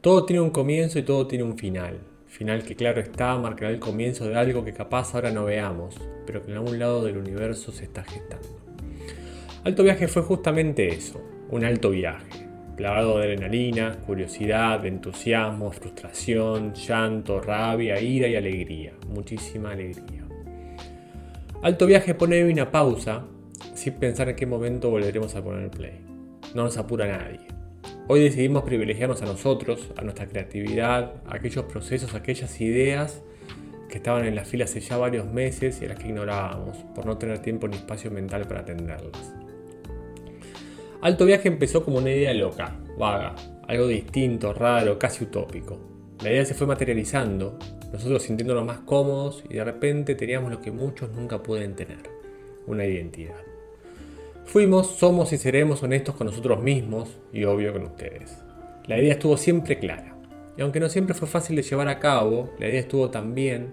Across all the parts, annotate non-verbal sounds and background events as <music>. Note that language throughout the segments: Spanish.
Todo tiene un comienzo y todo tiene un final. Final que claro está, marcará el comienzo de algo que capaz ahora no veamos, pero que en algún lado del universo se está gestando. Alto viaje fue justamente eso, un alto viaje, plagado de adrenalina, curiosidad, entusiasmo, frustración, llanto, rabia, ira y alegría, muchísima alegría. Alto viaje pone una pausa sin pensar en qué momento volveremos a poner play. No nos apura nadie. Hoy decidimos privilegiarnos a nosotros, a nuestra creatividad, a aquellos procesos, aquellas ideas que estaban en la fila hace ya varios meses y a las que ignorábamos por no tener tiempo ni espacio mental para atenderlas. Alto Viaje empezó como una idea loca, vaga, algo distinto, raro, casi utópico. La idea se fue materializando, nosotros sintiéndonos más cómodos y de repente teníamos lo que muchos nunca pueden tener, una identidad. Fuimos, somos y seremos honestos con nosotros mismos y obvio con ustedes. La idea estuvo siempre clara. Y aunque no siempre fue fácil de llevar a cabo, la idea estuvo también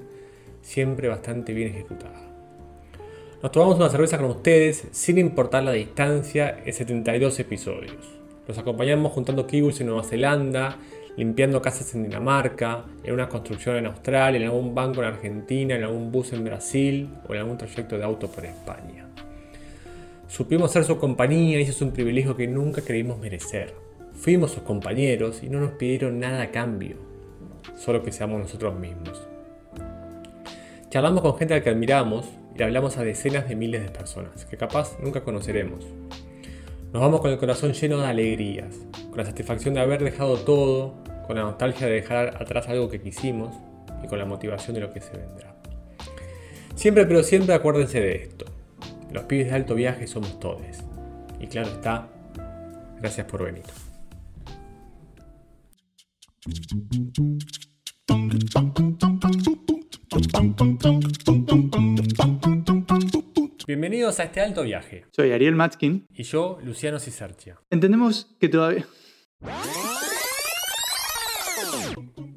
siempre bastante bien ejecutada. Nos tomamos una cerveza con ustedes sin importar la distancia en 72 episodios. Los acompañamos juntando kiwis en Nueva Zelanda, limpiando casas en Dinamarca, en una construcción en Australia, en algún banco en Argentina, en algún bus en Brasil o en algún trayecto de auto por España. Supimos ser su compañía y eso es un privilegio que nunca creímos merecer. Fuimos sus compañeros y no nos pidieron nada a cambio, solo que seamos nosotros mismos. Charlamos con gente a la que admiramos y hablamos a decenas de miles de personas que capaz nunca conoceremos. Nos vamos con el corazón lleno de alegrías, con la satisfacción de haber dejado todo, con la nostalgia de dejar atrás algo que quisimos y con la motivación de lo que se vendrá. Siempre pero siempre acuérdense de esto. Los pibes de alto viaje somos todos. Y claro está, gracias por venir. Bienvenidos a este alto viaje. Soy Ariel Matskin. Y yo, Luciano Cisercia. Entendemos que todavía...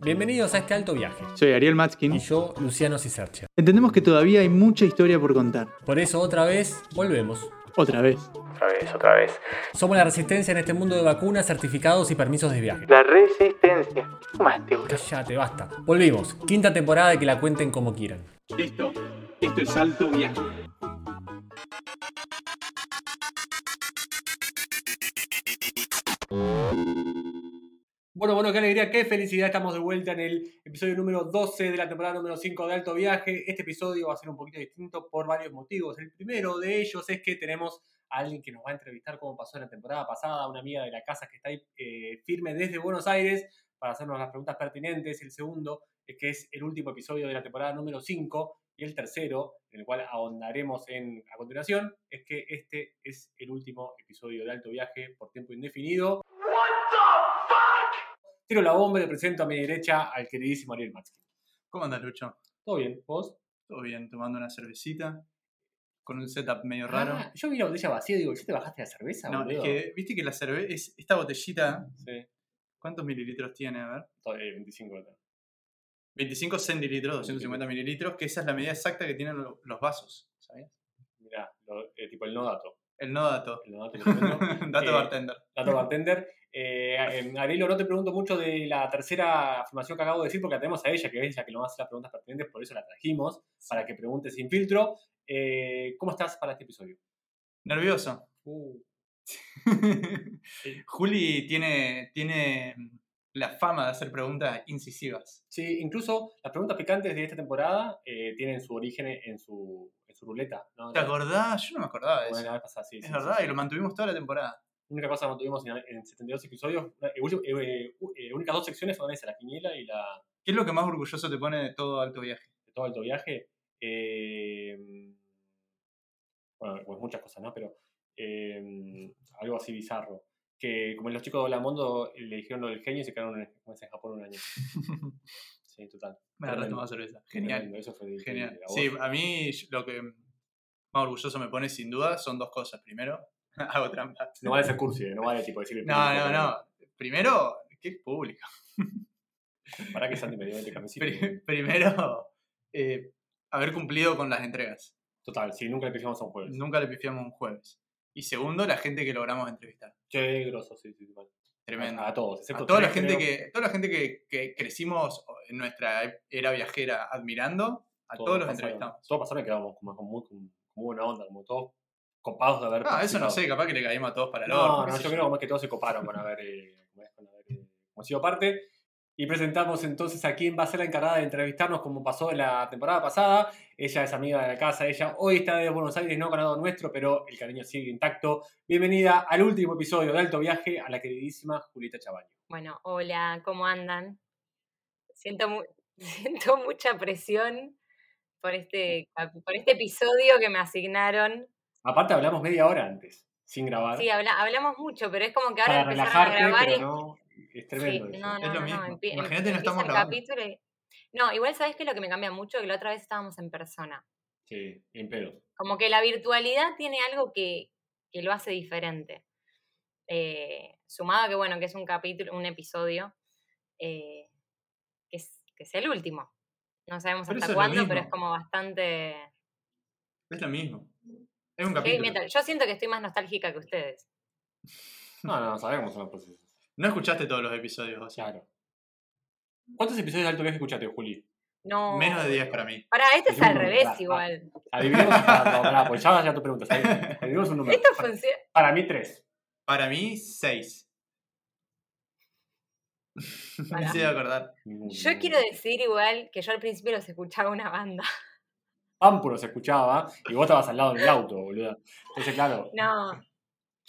Bienvenidos a este alto viaje. Soy Ariel Matskin. Y yo, Luciano Cisercia. Entendemos que todavía hay mucha historia por contar. Por eso otra vez volvemos. Otra vez. Otra vez, otra vez. Somos la resistencia en este mundo de vacunas, certificados y permisos de viaje. La resistencia. Boludo. Cállate, basta. Volvimos. Quinta temporada y que la cuenten como quieran. Esto, esto es alto viaje. Bueno, bueno, qué alegría, qué felicidad. Estamos de vuelta en el episodio número 12 de la temporada número 5 de Alto Viaje. Este episodio va a ser un poquito distinto por varios motivos. El primero de ellos es que tenemos a alguien que nos va a entrevistar como pasó en la temporada pasada, una amiga de la casa que está ahí eh, firme desde Buenos Aires para hacernos las preguntas pertinentes. El segundo es que es el último episodio de la temporada número 5 y el tercero, en el cual ahondaremos en, a continuación, es que este es el último episodio de Alto Viaje por tiempo indefinido. Tiro la bomba y le presento a mi derecha al queridísimo Ariel Matskin. ¿Cómo andas, Lucho? ¿Todo bien? ¿Vos? Todo bien, tomando una cervecita. Con un setup medio raro. Ah, yo vi la botella vacía y digo, ¿ya te bajaste la cerveza? no, es que, viste que la cerveza. Esta botellita, Sí, ¿cuántos mililitros tiene? A ver. todavía 25 de 25 centilitros, 250 mililitros, que esa es la medida exacta que tienen lo- los vasos, ¿sabías? Mirá, lo- eh, tipo el no dato. El no dato. El no dato. <laughs> Dato Eh, bartender. Dato <laughs> bartender. Eh, no te pregunto mucho de la tercera afirmación que acabo de decir porque la tenemos a ella, que es la que nos va a hacer las preguntas pertinentes, por eso la trajimos, para que pregunte sin filtro. Eh, ¿Cómo estás para este episodio? Nervioso. Uh, <laughs> Juli tiene, tiene la fama de hacer preguntas incisivas. Sí, incluso las preguntas picantes de esta temporada eh, tienen su origen en su, su ruleta. ¿no? ¿Te acordás? Yo no me acordaba de Bueno, eso. la vez pasada, sí, Es sí, verdad, sí, y lo mantuvimos toda la temporada. La única cosa que tuvimos en, en 72 episodios, eh, eh, u- eh, únicas dos secciones fueron esas, la quiniela y la ¿Qué es lo que más orgulloso te pone de todo alto viaje? de todo alto viaje. Eh, bueno, pues muchas cosas, ¿no? Pero eh, algo así bizarro. Que como los chicos de Olamondo le dijeron lo del genio y se quedaron en, en Japón un año. <laughs> Sí, total. Me Tremendo, más cerveza. Genial. tremendo, Eso fue Genial. increíble. ¿A Sí, a mí lo que más orgulloso me pone sin duda son dos cosas. Primero, <laughs> hago trampa. No vale ser cursi, ¿eh? no vale tipo decir No, no, no. Primero, qué público. <laughs> Para que Santi me dio el camiseta. Pri- Primero, eh, haber cumplido con las entregas. Total, sí, nunca le pisamos a un jueves. Nunca le pifiamos un jueves. Y segundo, la gente que logramos entrevistar. Che, grosso, sí, sí, sí, vale. Tremendo. A todos, excepto A toda la tres, gente, creo. que, toda la gente que, que crecimos en nuestra era viajera admirando, a todos, los pasaron- entrevistamos. Todos pasaron y quedamos como con muy, buena onda, como todos copados de haber Ah, eso no sé, capaz que le caímos a todos para el No, orto, no, yo creo como que todos se coparon con haber, eh, haber, eh, como sido parte. Y presentamos entonces a quién va a ser la encargada de entrevistarnos como pasó en la temporada pasada. Ella es amiga de la casa, ella hoy está de Buenos Aires, no ganado nuestro, pero el cariño sigue intacto. Bienvenida al último episodio de Alto Viaje a la queridísima Julita Chabaño. Bueno, hola, ¿cómo andan? Siento, mu- <laughs> siento mucha presión por este, por este episodio que me asignaron. Aparte hablamos media hora antes, sin grabar, Sí, habla- hablamos mucho, pero es como que ahora para empezaron a grabar pero y... no, es tremendo. no, Es no, lo no, no, mismo. em- Imagínate, no empieza estamos el capítulo y- No, igual sabes que lo que me cambia mucho, que la otra vez estábamos en persona. Sí, en pedo. Como que la virtualidad tiene algo que, que lo hace diferente. Eh, sumado a que, bueno, que es un capítulo, un episodio, eh, que, es, que es el último. No sabemos Pero hasta cuándo, pero es como bastante... Es lo mismo. Es un capítulo. Yo siento que estoy más nostálgica que ustedes. No, no, sabemos los procesos. No escuchaste todos los episodios, o sea, Claro. ¿Cuántos episodios de Alto Viaje escuchaste, Juli? No. menos de 10 para mí. Para, este es al revés pará. igual. Adivinemos, para, no, pará, pues ya, ya tu pregunta. <laughs> Adivinemos un número. Esto funciona. Para mí, tres. Para mí, 6. <laughs> Me hice acordar. Yo quiero decir igual que yo al principio los escuchaba una banda. Pampuro se escuchaba y vos estabas al lado del auto, boludo. Entonces, claro, No.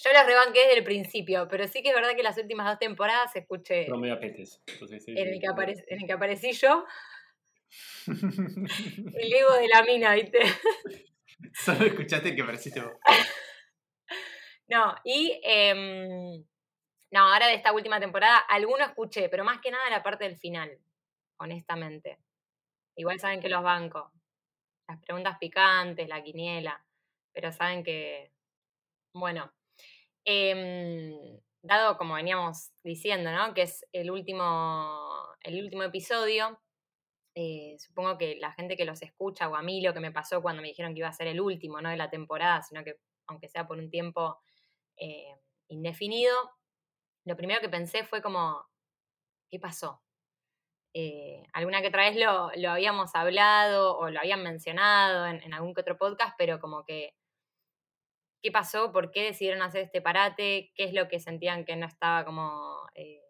Yo los rebanqué desde el principio, pero sí que es verdad que las últimas dos temporadas escuché promedio a petes. Entonces, sí, en el que, apare- en el que aparecí yo, <laughs> el ego de la mina, ¿viste? Solo escuchaste que pareciste vos. <laughs> No, y em, no, ahora de esta última temporada, alguno escuché, pero más que nada la parte del final, honestamente. Igual saben que los banco. Las preguntas picantes, la quiniela, pero saben que, bueno, em, dado como veníamos diciendo, ¿no? Que es el último, el último episodio, eh, supongo que la gente que los escucha, o a mí lo que me pasó cuando me dijeron que iba a ser el último, no de la temporada, sino que aunque sea por un tiempo eh, indefinido, lo primero que pensé fue como, ¿qué pasó? Eh, alguna que otra vez lo, lo habíamos hablado o lo habían mencionado en, en algún que otro podcast, pero como que, ¿qué pasó? ¿Por qué decidieron hacer este parate? ¿Qué es lo que sentían que no estaba como eh,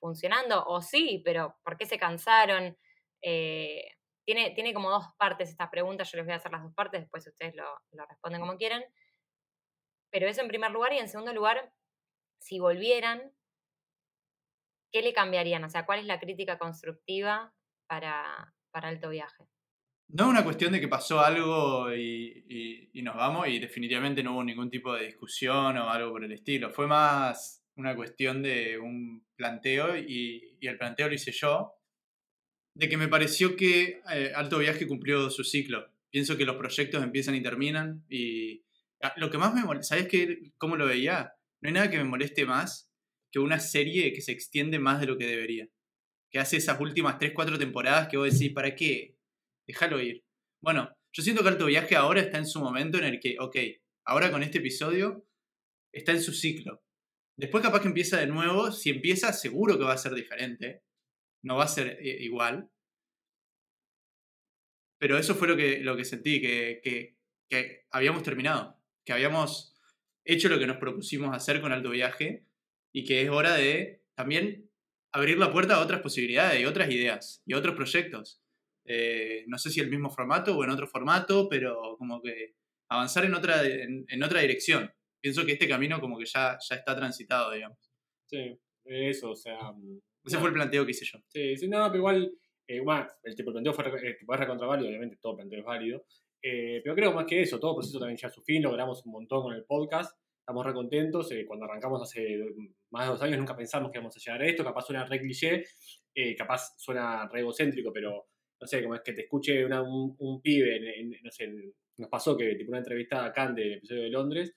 funcionando? O sí, pero ¿por qué se cansaron? Eh, tiene, tiene como dos partes esta pregunta, yo les voy a hacer las dos partes, después ustedes lo, lo responden como quieran. Pero eso en primer lugar, y en segundo lugar, si volvieran, ¿qué le cambiarían? O sea, ¿cuál es la crítica constructiva para, para alto viaje? No es una cuestión de que pasó algo y, y- nos vamos y definitivamente no hubo ningún tipo de discusión o algo por el estilo. Fue más una cuestión de un planteo y, el planteo lo hice yo, de que me pareció que eh, Alto Viaje cumplió su ciclo. Pienso que los proyectos empiezan y terminan y ah, lo que más me ¿sabes qué? ¿Cómo lo veía? No hay nada que me moleste más que una serie que se extiende más de lo que debería. Que hace esas últimas 3-4 temporadas que vos decís, ¿para qué? Déjalo ir. Bueno, yo siento que Alto Viaje ahora está en su momento en el que, ok, ahora con este episodio está en su ciclo. Después capaz que empieza de nuevo, si empieza seguro que va a ser diferente, no va a ser eh, igual. Pero eso fue lo que, lo que sentí, que, que, habíamos terminado, que habíamos hecho lo que nos propusimos hacer con Alto Viaje y que es hora de también abrir la puerta a otras posibilidades y otras ideas y otros proyectos. Eh, no sé si el mismo formato o en otro formato, pero como que avanzar en otra, en, en otra dirección. Pienso que este camino como que ya, ya está transitado, digamos. Sí, eso, o sea. mm, Ese no, fue el planteo que hice yo. Sí, sí, no, pero igual, eh, bueno, el tipo de planteo fue eh, tipo, es recontra válido, obviamente todo planteo es válido. eh, pero creo más que eso, todo proceso también ya a su fin, logramos un montón con el podcast, estamos re contentos. eh, cuando arrancamos hace más de dos años nunca pensamos que íbamos a llegar a esto, capaz suena re cliché, capaz suena re egocéntrico, pero no sé, como es que te escuche una- un, un pibe, en- en- no sé, en- nos pasó que tipo una entrevista a Kant del episodio de Londres,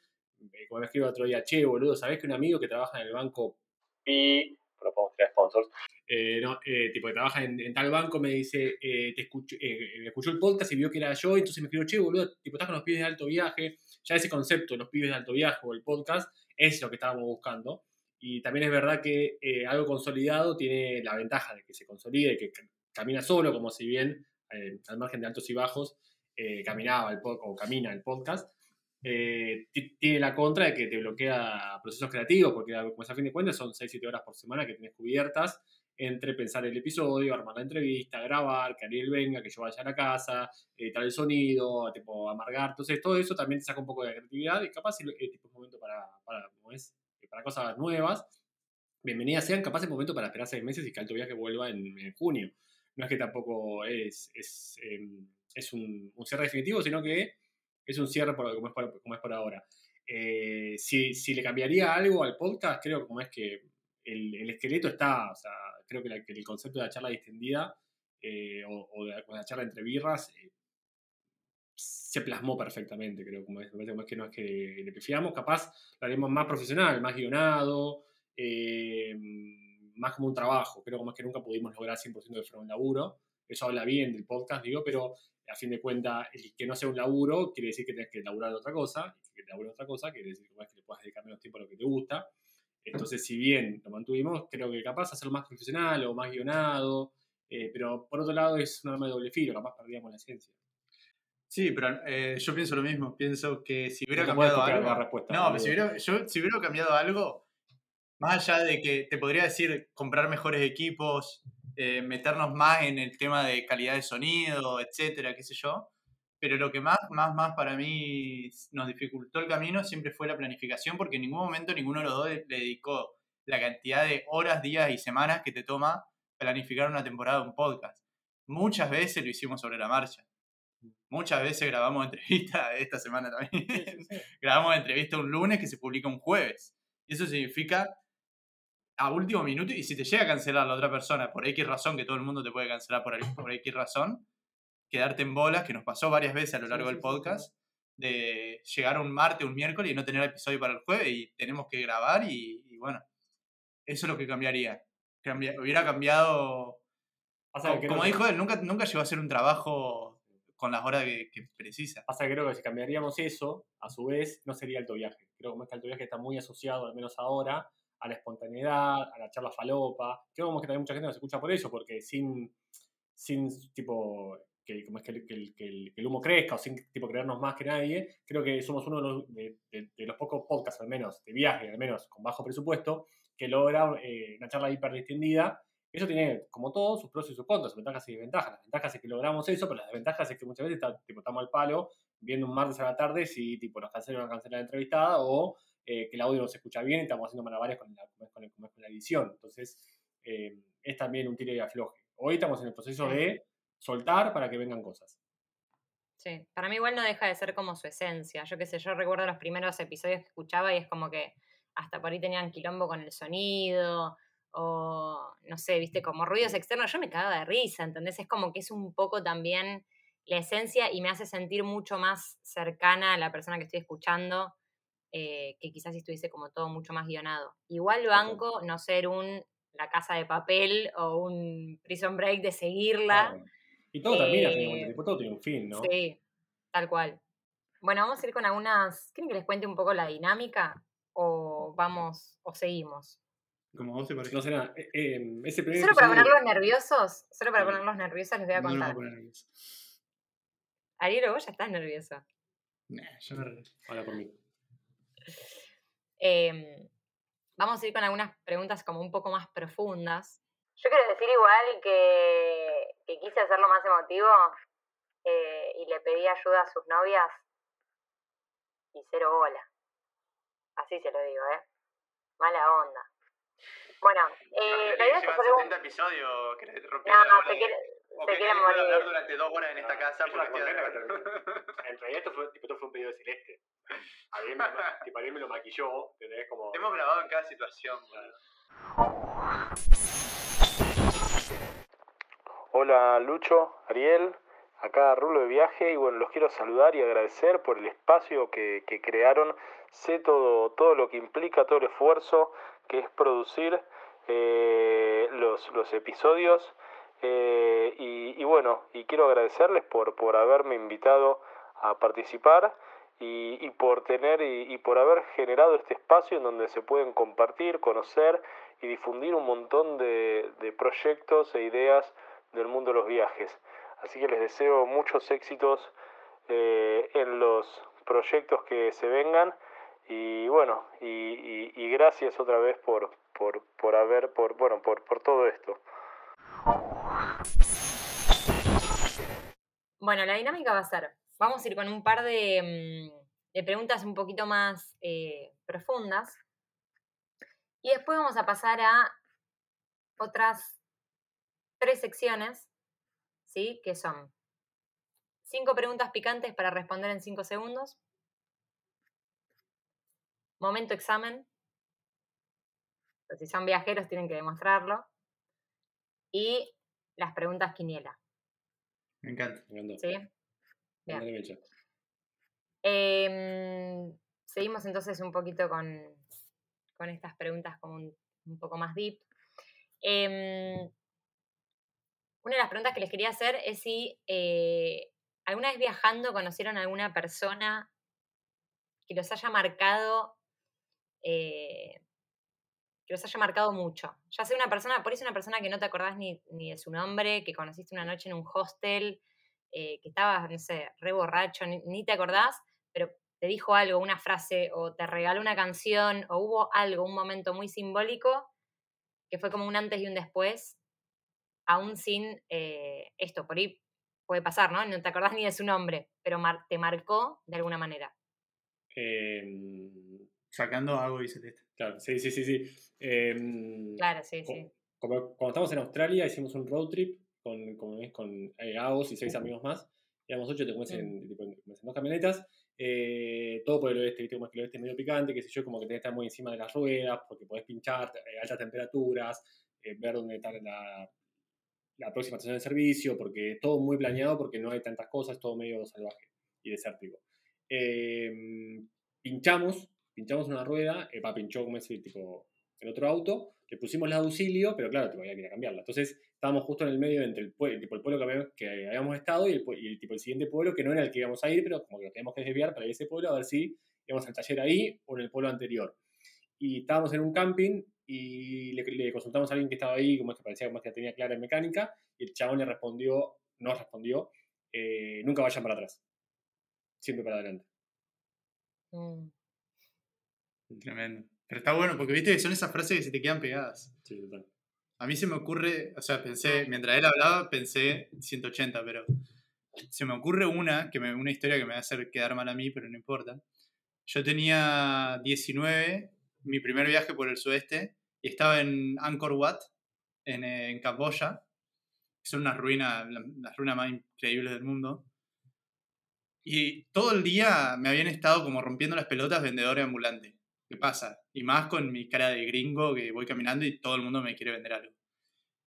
eh, como me escribo el otro día, che, boludo, ¿sabés que un amigo que trabaja en el banco Pi, pero podemos tirar sponsors, eh, no, eh, tipo que trabaja en, en tal banco, me dice, eh, te escucho, eh, me escuchó el podcast y vio que era yo, entonces me escribió, che, boludo, tipo, estás con los pibes de alto viaje, ya ese concepto, los pibes de alto viaje o el podcast, es lo que estábamos buscando. Y también es verdad que eh, algo consolidado tiene la ventaja de que se consolide, que camina solo, como si bien, eh, al margen de altos y bajos, eh, caminaba el o camina el podcast. eh, ti- tiene la contra de que te bloquea procesos creativos, porque a fin de cuentas son 6-7 horas por semana que tienes cubiertas entre pensar el episodio, armar la entrevista, grabar, que Ariel venga, que yo vaya a la casa, editar el sonido, tipo amargar. Entonces, todo eso también te saca un poco de creatividad y capaz es tipo, un momento para, para, cosas nuevas. Bienvenidas sean, capaz es momento para esperar seis meses y que Alto Viaje vuelva en junio. No es que tampoco es, es, eh, es un, cierre definitivo, sino que es un cierre por, como, es por, como es por ahora. Eh, si, si le cambiaría algo al podcast, creo que como es que el, el esqueleto está, o sea, creo que, la- el concepto de la charla distendida eh, o, de la, charla entre birras eh, se plasmó perfectamente, creo, como es, que no es que le pifiamos, capaz lo haremos más profesional, más guionado, más como un trabajo, creo como es que nunca pudimos lograr 100% de fuera un laburo, eso habla bien del podcast, digo, pero a fin de cuentas, el que no sea un laburo quiere decir que tenés que laburar de otra cosa, y que laburar de otra cosa quiere decir es que le puedas dedicar menos tiempo a lo que te gusta, entonces, si bien lo mantuvimos, creo que capaz hacerlo más profesional o más guionado, eh, pero por otro lado es un arma de doble filo, capaz perdíamos la esencia. Sí, pero eh, yo pienso lo mismo. Pienso que si hubiera No cambiado algo. la respuesta, no, pero si hubiera, yo, si hubiera cambiado algo, más allá de que te podría decir comprar mejores equipos, eh, meternos más en el tema de calidad de sonido, etcétera, qué sé yo. Pero lo que más, más, más para mí nos dificultó el camino siempre fue la planificación, porque en ningún momento ninguno de los dos le dedicó la cantidad de horas, días y semanas que te toma planificar una temporada de un podcast. Muchas veces lo hicimos sobre la marcha. Muchas veces grabamos entrevistas, <laughs> esta semana también. grabamos entrevista un lunes que se publica un jueves. Y eso significa a último minuto, y si te llega a cancelar la otra persona por X razón, que todo el mundo te puede cancelar por, por X razón, quedarte en bolas, que nos pasó varias veces a lo largo Sí, del sí, sí. podcast, de llegar un martes, un miércoles y no tener episodio para el jueves y tenemos que grabar y, y bueno, eso es lo que cambiaría. Cambia- hubiera cambiado, como, que como que- dijo él, nunca, nunca llegó a ser un trabajo con las horas que, que precisa. Pasa que creo que si cambiaríamos eso, a su vez, no sería alto viaje. Creo que como este alto viaje está muy asociado, al menos ahora, a la espontaneidad, a la charla falopa. Creo como que también mucha gente nos escucha por eso, porque sin, sin tipo, que, como es que, el- que el, que el- humo crezca o sin tipo creernos más que nadie, creo que somos uno de los, de, de- de los pocos podcasts, al menos, de viaje, al menos con bajo presupuesto, que logra eh, una charla hiper distendida. Eso tiene, como todo, sus pros y sus contras, sus ventajas y desventajas. Las ventajas es que logramos eso, pero las desventajas es que muchas veces está- tipo, estamos al palo viendo un martes a la tarde si tipo, nos cancelan o no cancelan la entrevistada o eh, que el audio no se escucha bien y estamos haciendo malabares con la, con, la edición. Entonces, eh, es también un tiro y afloje. Hoy estamos en el proceso Sí. de soltar para que vengan cosas. Sí, para mí igual no deja de ser como su esencia. Yo qué sé, yo recuerdo los primeros episodios que escuchaba y es como que hasta por ahí tenían quilombo con el sonido o no sé, viste, como ruidos externos. Yo me cagaba de risa, ¿entendés? Es como que es un poco también la esencia y me hace sentir mucho más cercana a la persona que estoy escuchando eh, que quizás estuviese como todo mucho más guionado. Igual banco no ser un La Casa de Papel o un Prison Break de seguirla. Claro. Y todo termina, Eh, finalmente, tipo, todo tiene un fin, ¿no? Sí, tal cual. Bueno, vamos a ir con algunas. ¿Quieren que les cuente un poco la dinámica? ¿O vamos, o seguimos? Como vos te parece. No sé nada. eh, eh, ese primer Solo para ponerlos nerviosos, solo para ponerlos nerviosos les voy a No contar. Ariel, vos ya estás nervioso. Nah, yo re- Habla por mí. Em, vamos a ir con algunas preguntas como un poco más profundas. Yo quiero decir igual que, que quise hacerlo más emotivo eh, y le pedí ayuda a sus novias y cero bola. Así se lo digo, ¿eh? Mala onda. Bueno, eh, la idea es que un- No, se quiere, se quiere morir. durante dos horas en esta casa Es una condena que <laughs> En realidad esto fue, tipo, esto fue un pedido de Celeste. Ariel me, <laughs> tipo, Ariel me lo maquilló, ¿entendés? Como... Hemos grabado en cada situación. Hola Lucho, Ariel, acá Rulo de Viaje y bueno, los quiero saludar y agradecer por el espacio que, que crearon. Sé todo, todo lo que implica, todo el esfuerzo que es producir eh, los, los episodios. Eh, y, y bueno, y quiero agradecerles por, por haberme invitado a participar y, y por tener y, por haber generado este espacio en donde se pueden compartir, conocer y difundir un montón de, proyectos e ideas del mundo de los viajes. Así que les deseo muchos éxitos eh, en los proyectos que se vengan y bueno, y- y gracias otra vez por, por, por haber, por, bueno, por, por todo esto. Bueno, la dinámica va a ser, vamos a ir con un par de, mm, preguntas un poquito más eh, profundas. Y después vamos a pasar a otras tres secciones, ¿sí? Que son cinco preguntas picantes para responder en cinco segundos, momento examen, si son viajeros tienen que demostrarlo, y las preguntas quiniela, Me encanta. Me encantó. ¿sí? Em, seguimos entonces un poquito con, con estas preguntas como un, un poco más deep. Em, una de las preguntas que les quería hacer es si eh, alguna vez viajando conocieron a alguna persona que los haya marcado, eh, que los haya marcado mucho. Ya sea una persona, por eso una persona que no te acordás ni, ni de su nombre, que conociste una noche en un hostel, eh, que estabas, no sé, re borracho, ni, ni te acordás, pero te dijo algo, una frase, o te regaló una canción, o hubo algo, un momento muy simbólico, que fue como un antes y un después, aún sin eh, esto, por ahí puede pasar, ¿no? No te acordás ni de su nombre, pero mar- te marcó de alguna manera. Em, Sacando algo y celeste. claro, sí, sí, sí, sí. Em, Claro, sí, sí. como- cuando estábamos en Australia hicimos un road trip con, con, con eh, Agos y seis amigos más. Éramos ocho, te comes en, tipo, en- en dos camionetas. eh, todo por el oeste, ¿viste? Como es que el oeste es medio picante, qué sé yo, como que tenés que estar muy encima de las ruedas, porque podés pinchar, eh, altas temperaturas, eh, ver dónde está la, la próxima estación de servicio, porque es todo muy planeado, porque no hay tantas cosas, todo medio salvaje y desértico. Eh, pinchamos, pinchamos una rueda, eh, pa, pinchó como ese tipo el otro auto, le pusimos la auxilio, pero claro, tipo, había que ir a cambiarla. Entonces estábamos justo en el medio entre el, tipo, el pueblo que habíamos, estado y el, tipo, el siguiente pueblo, que no era el que íbamos a ir, pero como que lo teníamos que desviar para ir ese pueblo, a ver si íbamos al taller ahí o en el pueblo anterior. Y estábamos en un camping y le, consultamos a alguien que estaba ahí, como es que parecía como es que tenía clara en mecánica, y el chabón le respondió, no respondió, eh, nunca vayan para atrás, siempre para adelante. Mm. Tremendo. Pero está bueno, porque viste que son esas frases que se te quedan pegadas. Sí, total. A mí se me ocurre, o sea, pensé, mientras él hablaba, pensé 180, pero se me ocurre una, que me, una historia que me va a hacer quedar mal a mí, pero no importa. Yo tenía 19, mi primer viaje por el sudeste, y estaba en Angkor Wat, en, eh, en Camboya. Son unas ruinas, la- las ruinas más increíbles del mundo. Y todo el día me habían estado como rompiendo las pelotas vendedores ambulantes. ¿Qué pasa? Y más con mi cara de gringo que voy caminando y todo el mundo me quiere vender algo.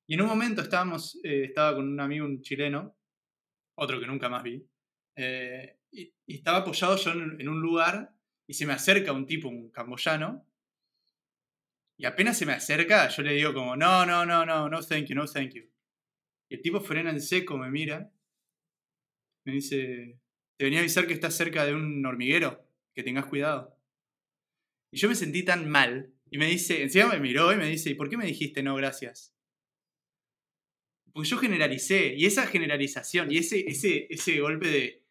Y en un momento estábamos, eh, estaba con un amigo, un chileno, otro que nunca más vi, eh, y, y estaba apoyado yo en, en un lugar y se me acerca un tipo, un camboyano, y apenas se me acerca, yo le digo como, no, no, no, no, no, thank you, no, thank you. Y el tipo frena en seco, me mira, me dice, te venía a avisar que estás cerca de un hormiguero, que tengas cuidado. Y yo me sentí tan mal. Y me dice, encima me miró y me dice, ¿y por qué me dijiste no, gracias? Porque yo generalicé. Y esa generalización y ese, ese, ese golpe de,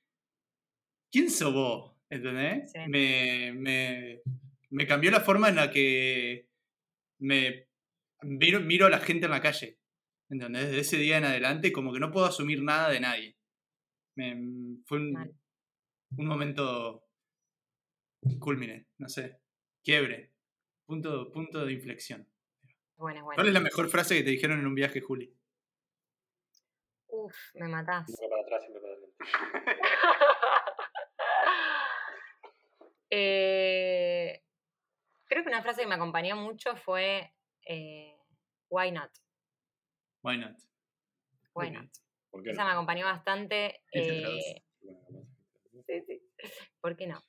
¿quién sos vos? ¿Entendés? Sí. Me, me, me cambió la forma en la que me miro, miro a la gente en la calle. ¿Entendés? Desde ese día en adelante como que no puedo asumir nada de nadie. Me- fue un, un momento culmine, no sé, quiebre, punto, punto de inflexión. Bueno, bueno. ¿Cuál es la mejor frase que te dijeron en un viaje, Juli? Uf, me matás. Nunca para atrás, siempre para adelante. <laughs> Eh, creo que una frase que me acompañó mucho fue eh, Why not? Why not? Why not? ¿Por qué Esa no? me acompañó bastante. Eh, sí, sí. <laughs> ¿Por qué no?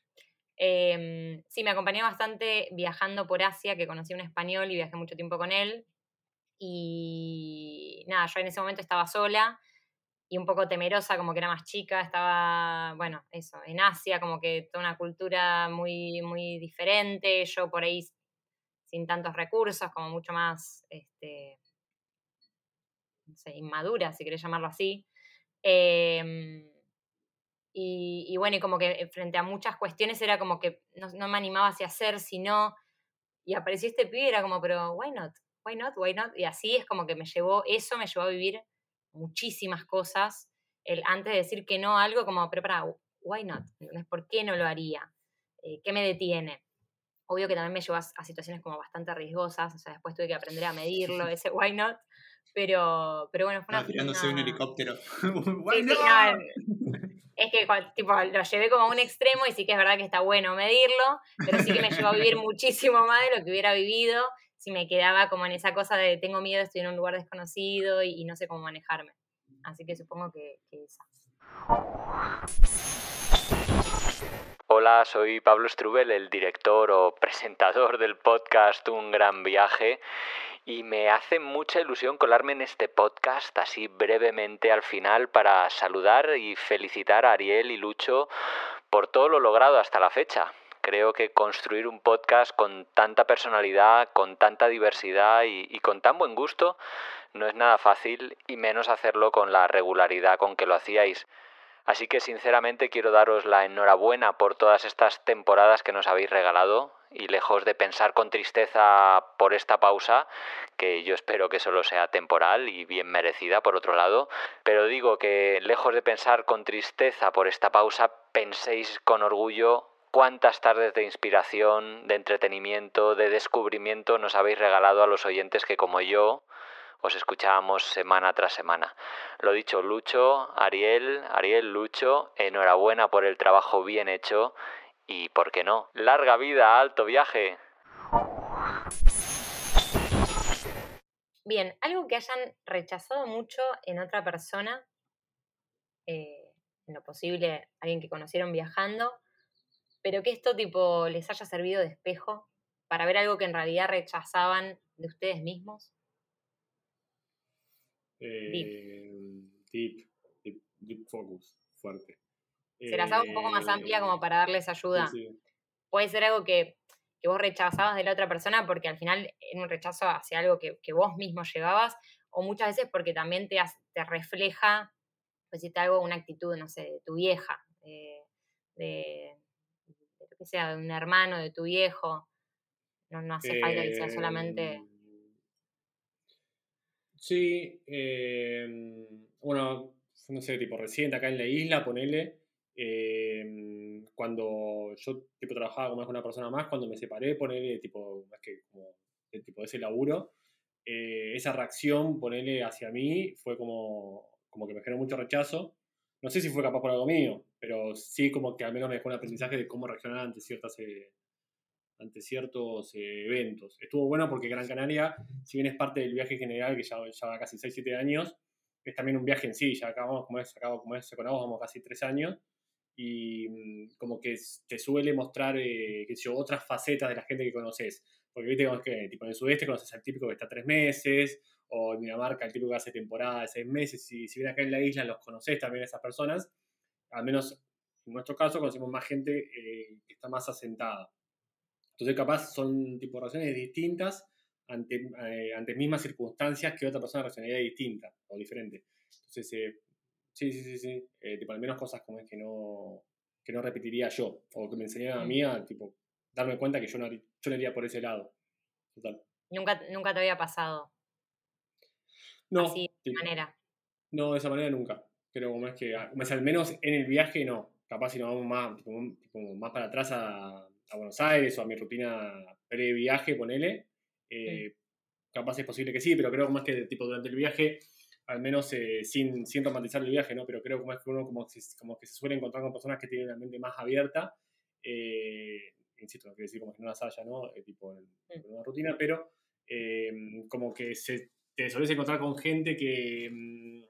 Em, sí, me acompañó bastante viajando por Asia, que conocí a un español y viajé mucho tiempo con él. Y nada, yo en ese momento estaba sola y un poco temerosa, como que era más chica, estaba, bueno, eso, en Asia, como que toda una cultura muy, muy diferente, yo por ahí sin tantos recursos, como mucho más, este, no sé, inmadura, si querés llamarlo así. Em, y, bueno, y como que frente a muchas cuestiones era como que no, no me animaba hacia hacer, sino, y apareció este pibe y era como, pero why not, why not, why not, y así es como que me llevó, eso me llevó a vivir muchísimas cosas, el, antes de decir que no algo como, pero para, why not, ¿por qué no lo haría? Eh, ¿Qué me detiene? Obvio que también me llevó a, situaciones como bastante riesgosas, o sea, después tuve que aprender a medirlo, <laughs> ese why not, pero, pero bueno, fue una... tirándose un helicóptero. <laughs> why not? <laughs> es que tipo, lo llevé como a un extremo y sí que es verdad que está bueno medirlo, pero sí que me llevó a vivir muchísimo más de lo que hubiera vivido si me quedaba como en esa cosa de tengo miedo, estoy en un lugar desconocido y, no sé cómo manejarme. Así que supongo que, que esa. Hola, soy Pablo Strubel, el director o presentador del podcast Un Gran Viaje y me hace mucha ilusión colarme en este podcast así brevemente al final para saludar y felicitar a Ariel y Lucho por todo lo logrado hasta la fecha. Creo que construir un podcast con tanta personalidad, con tanta diversidad y, con tan buen gusto no es nada fácil y menos hacerlo con la regularidad con que lo hacíais. Así que sinceramente quiero daros la enhorabuena por todas estas temporadas que nos habéis regalado y lejos de pensar con tristeza por esta pausa, que yo espero que solo sea temporal y bien merecida por otro lado, pero digo que lejos de pensar con tristeza por esta pausa, penséis con orgullo cuántas tardes de inspiración, de entretenimiento, de descubrimiento nos habéis regalado a los oyentes que como yo os escuchábamos semana tras semana. Lo dicho, Lucho, Ariel, Ariel, Lucho, enhorabuena por el trabajo bien hecho y, ¿por qué no? Larga vida, alto viaje. Bien, algo que hayan rechazado mucho en otra persona, eh, en lo posible alguien que conocieron viajando, pero que esto tipo les haya servido de espejo para ver algo que en realidad rechazaban de ustedes mismos? Eh, deep. Deep, focus, fuerte. Se las hago un poco más amplia como para darles ayuda. Puede ser algo que, vos rechazabas de la otra persona porque al final era un rechazo hacia algo que, vos mismo llevabas, o muchas veces porque también te, te refleja, pues si te algo, una actitud, no sé, de tu vieja, de, que sea de un hermano, de tu viejo. No, no hace falta que sea solamente. Sí, em, bueno, no sé, tipo reciente acá en la isla, ponele. Em, cuando yo tipo trabajaba con una persona más, cuando me separé, ponele tipo, más que como tipo de ese laburo, eh, esa reacción, ponele hacia mí, fue como, como que me generó mucho rechazo. No sé si fue capaz por algo mío, pero sí como que al menos me dejó un aprendizaje de cómo reaccionar ante, ciertas, eh, ante ciertos eh, eventos. Estuvo bueno porque Gran Canaria, si bien es parte del viaje general, que ya, ya va casi 6-7 años, es también un viaje en sí, ya acabamos, como es, acabo, como es, con vamos casi 3 años, y mm, como que te suele mostrar, eh, sé yo, otras facetas de la gente que conoces. Porque viste que tipo, en el sudeste conoces al típico que está tres meses, o en Dinamarca el típico que hace temporada de seis meses, y si bien acá en la isla los conoces también esas personas, al menos en nuestro caso, conocemos más gente eh, que está más asentada. Entonces, capaz son tipo relaciones distintas ante, eh, ante mismas circunstancias que otra persona reaccionaría distinta o diferente. Entonces, eh, sí, sí, sí, sí. tipo, al menos cosas como es que no, que no repetiría yo, o que me enseñaran a mí a tipo, darme cuenta que yo no, yo iría por ese lado. Total. Nunca, nunca te había pasado. No. Así, de manera. No, de esa manera nunca pero como es que, al menos en el viaje no. Capaz si nos vamos más, más para atrás a, Buenos Aires o a mi rutina pre-viaje, ponele. Eh, capaz es posible que sí, pero creo más que tipo durante el viaje, al menos eh, sin, sin romantizar el viaje, ¿no? Pero creo como es que uno como, como que se suele encontrar con personas que tienen la mente más abierta. Eh, insisto, no quiero decir como que no las haya, ¿no? tipo en, una rutina, pero como que se, te sueles encontrar con gente que mm,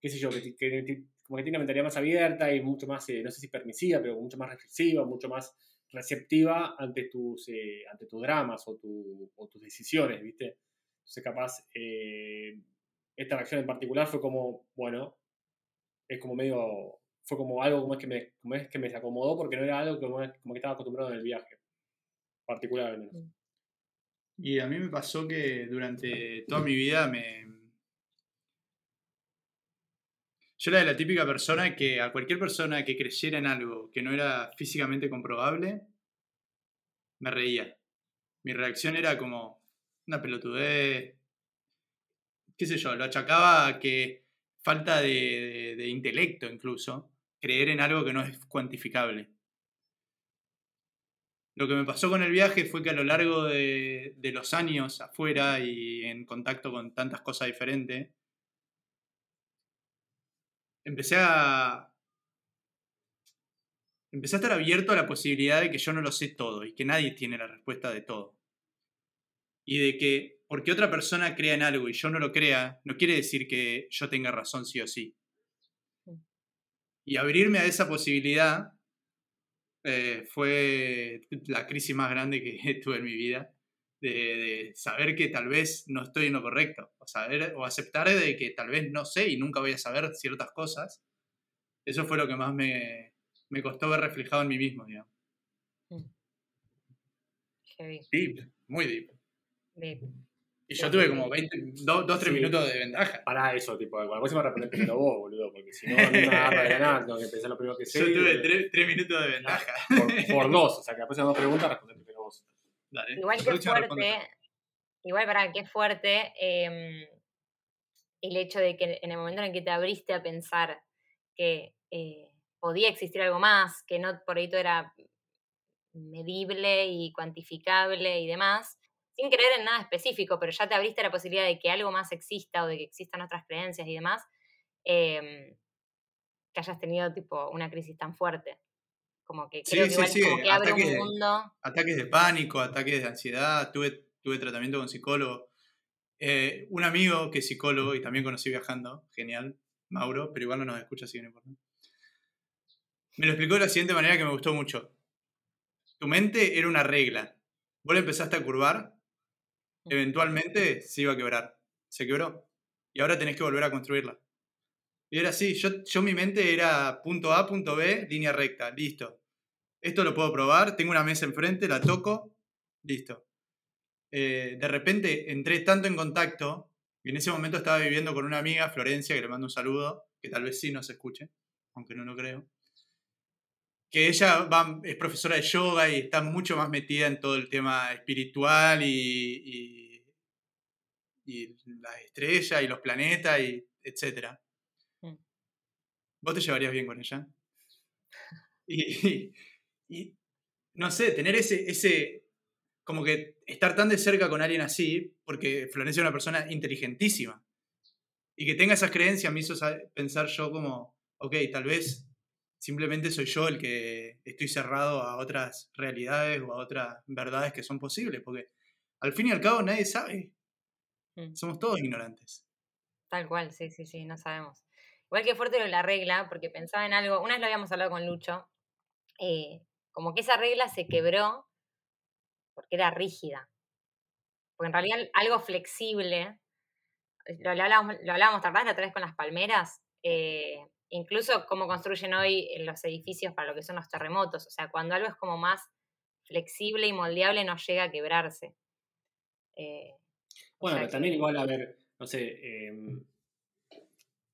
qué sé yo, que, como que tiene una mentalidad más abierta y mucho más, eh, no sé si permisiva, pero mucho más reflexiva, mucho más receptiva ante tus, eh, ante tus dramas o, tus decisiones, ¿viste? Entonces, capaz, eh, esta reacción en particular fue como, bueno, es como medio, fue como algo como es que me, como es que me desacomodó porque no era algo que, como, como que estaba acostumbrado en el viaje, particularmente. Y a mí me pasó que durante toda mi vida me... Yo era de la típica persona que a cualquier persona que creyera en algo que no era físicamente comprobable, me reía. Mi reacción era como una pelotudez. qué sé yo, lo achacaba a que falta de, de- intelecto incluso, creer en algo que no es cuantificable. Lo que me pasó con el viaje fue que a lo largo de los años afuera y en contacto con tantas cosas diferentes, empecé a. Empecé a estar abierto a la posibilidad de que yo no lo sé todo y que nadie tiene la respuesta de todo. Y de que porque otra persona crea en algo y yo no lo crea, no quiere decir que yo tenga razón sí o sí. Y abrirme a esa posibilidad eh, fue la crisis más grande que <laughs> tuve en mi vida, de, de saber que tal vez no estoy en lo correcto, o, saber, o aceptar de que tal vez no sé y nunca voy a saber ciertas cosas. Eso fue lo que más me, me costó ver reflejado en mí mismo, digamos. Heavy. Deep, muy deep. Deep. Y yo tuve como 20, 2, 3 Sí. minutos de ventaja. Para eso, tipo, la próxima responder primero vos, boludo, porque si no, mí me agarra de nada, tengo que pensar lo primero que sé. Yo tuve 3, minutos de ventaja. por, por <laughs> dos, o sea, que la próxima dos preguntas responder primero vos. Dale. Igual que fuerte, igual para qué fuerte em, el hecho de que en el momento en el que te abriste a pensar que eh, podía existir algo más, que no por ahí todo era medible y cuantificable y demás, sin creer en nada específico, pero ya te abriste a la posibilidad de que algo más exista o de que existan otras creencias y demás, em, que hayas tenido tipo una crisis tan fuerte. Como que Sí, creo que sí, sí, como que abre ataques un de- mundo. ataques de pánico, ataques de ansiedad, tuve, tuve tratamiento con psicólogo. Eh, un amigo que es psicólogo y también conocí viajando, genial, Mauro, pero igual no nos escucha, así que no importa. Me lo explicó de la siguiente manera que me gustó mucho. Tu mente era una regla. Vos la empezaste a curvar, eventualmente se iba a quebrar. Se quebró. Y ahora tenés que volver a construirla. Y era así, yo, mi mente era punto A, punto B, línea recta, listo. Esto lo puedo probar, tengo una mesa enfrente, la toco, listo. Eh, de repente entré tanto en contacto, y en ese momento estaba viviendo con una amiga, Florencia, que le mando un saludo, que tal vez sí nos escuche, aunque no lo creo. Que ella es profesora de yoga y está mucho más metida en todo el tema espiritual y, y, y las estrellas y los planetas y etcétera. ¿Vos te llevarías bien con ella? <laughs> Y, y- y, no sé, tener ese, ese, como que estar tan de cerca con alguien así, porque Florencia es una persona inteligentísima, y que tenga esas creencias me hizo sa- pensar yo como, ok, tal vez simplemente soy yo el que estoy cerrado a otras realidades o a otras verdades que son posibles, porque al fin y al cabo nadie sabe, Mm. somos todos ignorantes. Tal cual, sí, sí, sí, no sabemos. Igual que fuerte lo de la regla, porque pensaba en algo, una vez lo habíamos hablado con Lucho, eh, como que esa regla se quebró porque era rígida. Porque en realidad algo flexible, eh, lo hablábamos, lo hablábamos ¿te acordás la otra vez con las palmeras, Eh, incluso cómo construyen hoy los edificios para lo que son los terremotos, o sea, cuando algo es como más flexible y moldeable no llega a quebrarse. Eh, o Bueno, sea pero también igual, a ver, no sé, em,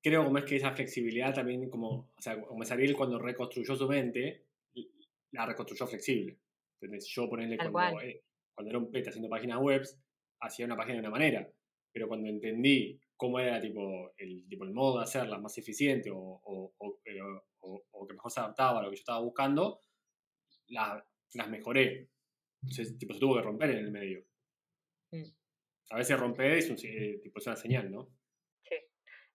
creo como es que esa flexibilidad también, como, o sea, como Ariel cuando reconstruyó su mente, la reconstruyó flexible. Entonces, yo ponerle cuando, eh, cuando era un peta haciendo páginas web, hacía una página de una manera, pero cuando entendí cómo era tipo el, tipo, el modo de hacerla más eficiente o, o- o- eh, o- o que mejor se adaptaba a lo que yo estaba buscando, la- las mejoré. Entonces, tipo, se tuvo que romper en el medio. Mm. A veces romper es, un, eh, tipo, es una señal, ¿no?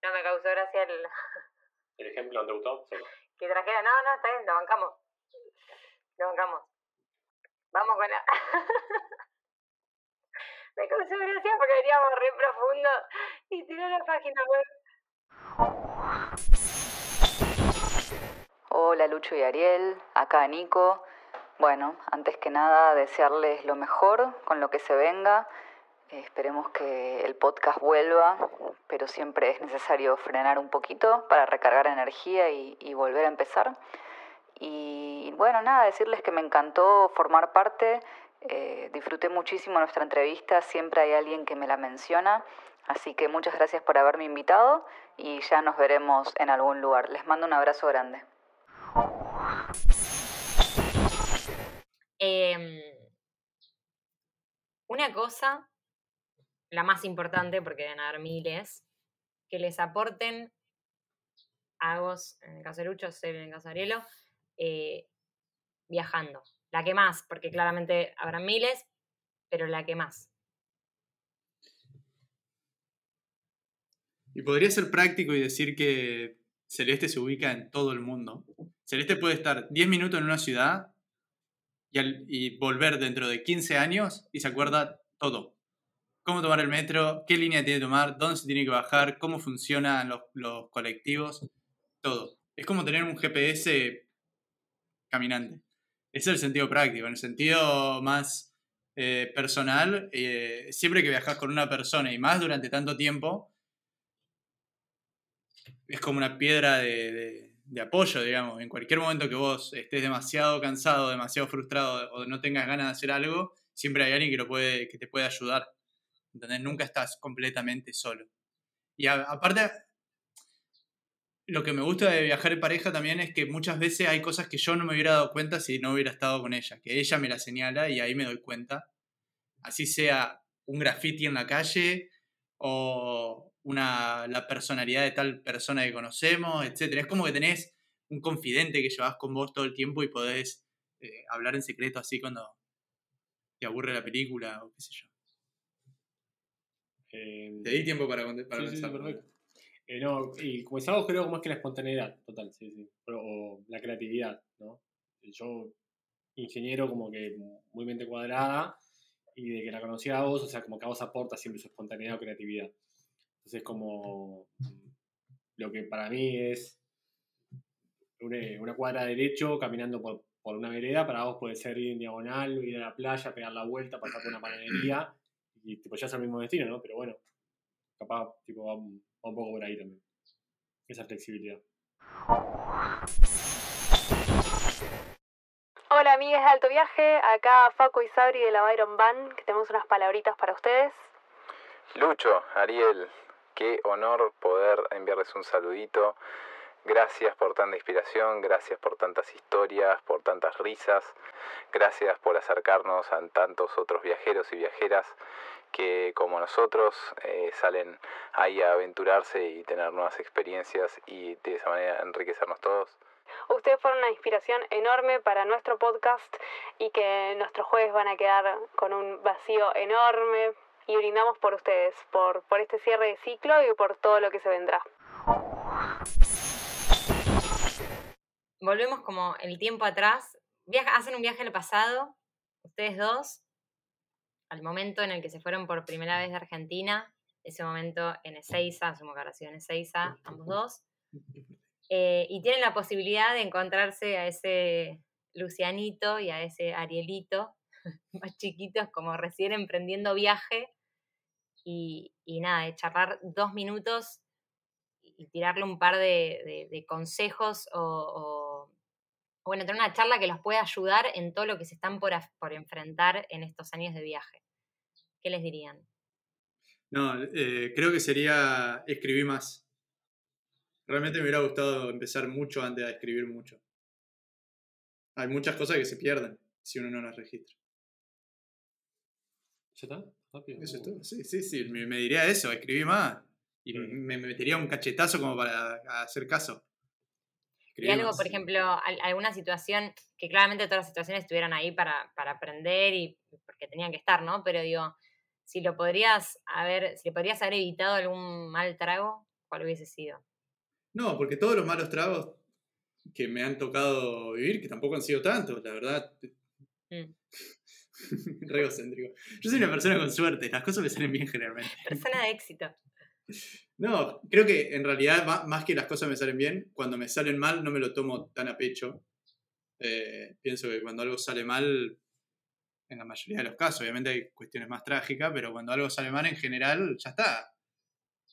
Sí. No, me causó gracia el, <laughs> ¿El ejemplo no te gustó? Solo. que trajera. No, no, está bien, lo bancamos. Lo bancamos. Vamos con la. <laughs> me causó gracia porque veníamos re profundo y tiró la página web. Hola Lucho y Ariel, acá Nico. Bueno, antes que nada desearles lo mejor con lo que se venga. Esperemos que el podcast vuelva, pero siempre es necesario frenar un poquito para recargar energía y, volver a empezar. Y bueno, nada, decirles que me encantó formar parte, eh, disfruté muchísimo nuestra entrevista, siempre hay alguien que me la menciona, así que muchas gracias por haberme invitado y ya nos veremos en algún lugar. Les mando un abrazo grande. Em, una cosa, la más importante, porque deben haber miles, que les aporten a en el caso de Lucho, en el caso de Arielo, eh, viajando. La que más, porque claramente habrá miles, pero la que más. Y podría ser práctico y decir que Celeste se ubica en todo el mundo. Celeste puede estar 10 minutos en una ciudad y volver dentro de 15 años y se acuerda todo. Cómo tomar el metro, qué línea tiene que tomar, dónde se tiene que bajar, cómo funcionan los, colectivos, todo. Es como tener un GPS caminante. Ese es el sentido práctico. En el sentido más eh, personal, eh, siempre que viajas con una persona y más durante tanto tiempo, es como una piedra de, de- de apoyo, digamos. En cualquier momento que vos estés demasiado cansado, demasiado frustrado o no tengas ganas de hacer algo, siempre hay alguien que, lo puede, que te puede ayudar. ¿Entendés? Nunca estás completamente solo. Y aparte, lo que me gusta de viajar en pareja también es que muchas veces hay cosas que yo no me hubiera dado cuenta si no hubiera estado con ella, que ella me la señala y ahí me doy cuenta. Así sea un graffiti en la calle o una, la personalidad de tal persona que conocemos, etc. Es como que tenés un confidente que llevas con vos todo el tiempo y podés eh, hablar en secreto así cuando te aburre la película o qué sé yo. Eh, Te di tiempo para, para sí, sí, sí, pensar. perfecto. Eh, no, y como algo creo como es que la espontaneidad, total, sí, sí. Pero- o la creatividad, ¿no? Yo, ingeniero, como que muy mente cuadrada, y de que la conocía a vos, o sea, como que a vos aporta siempre su espontaneidad o creatividad. Entonces, como mm, lo que para mí es una, una cuadra derecho caminando por, por una vereda, para vos puede ser ir en diagonal, ir a la playa, pegar la vuelta, pasar por una panadería, y tipo, ya es el mismo destino, ¿no? Pero bueno, capaz tipo, va, un va un poco por ahí también. Esa flexibilidad. Hola amigas de Alto Viaje, acá Faco y Sabri de la Byron Band, que tenemos unas palabritas para ustedes. Lucho, Ariel, qué honor poder enviarles un saludito. Gracias por tanta inspiración, gracias por tantas historias, por tantas risas, gracias por acercarnos a tantos otros viajeros y viajeras que como nosotros eh, salen ahí a aventurarse y tener nuevas experiencias y de esa manera enriquecernos todos. Ustedes fueron una inspiración enorme para nuestro podcast y que nuestros jueves van a quedar con un vacío enorme y brindamos por ustedes, por, por este cierre de ciclo y por todo lo que se vendrá. Volvemos como el tiempo atrás. Viaja, hacen un viaje al pasado, ustedes dos, al momento en el que se fueron por primera vez de Argentina, ese momento en Ezeiza, asumo que habrá sido en Ezeiza, ambos dos, eh, y tienen la posibilidad de encontrarse a ese Lucianito y a ese Arielito, <laughs> más chiquitos, como recién emprendiendo viaje, y, y nada, de charlar dos minutos y tirarle un par de, de- de consejos o- o, bueno, tener una charla que los pueda ayudar en todo lo que se están por, por enfrentar en estos años de viaje. ¿Qué les dirían? No, eh, creo que sería escribir más. Realmente me hubiera gustado empezar mucho antes de escribir mucho. Hay muchas cosas que se pierden si uno no las registra. ¿Ya está? Rápido. Eso es todo. Sí, sí, sí. Me, me diría eso, escribí más. Y Mm. me, me metería un cachetazo como para hacer caso. Y algo, por ejemplo, al- alguna situación, que claramente todas las situaciones estuvieron ahí para, para aprender y porque tenían que estar, ¿no? Pero digo, si lo podrías haber, si le podrías haber evitado algún mal trago, ¿cuál hubiese sido? No, porque todos los malos tragos que me han tocado vivir, que tampoco han sido tantos, la verdad. Mm. <laughs> Re egocéntrico. Yo soy una persona con suerte, las cosas me salen bien generalmente. Persona de éxito. No, creo que en realidad, más que las cosas me salen bien, cuando me salen mal no me lo tomo tan a pecho. Eh, pienso que cuando algo sale mal en la mayoría de los casos. Obviamente hay cuestiones más trágicas, pero cuando algo sale mal en general, ya está.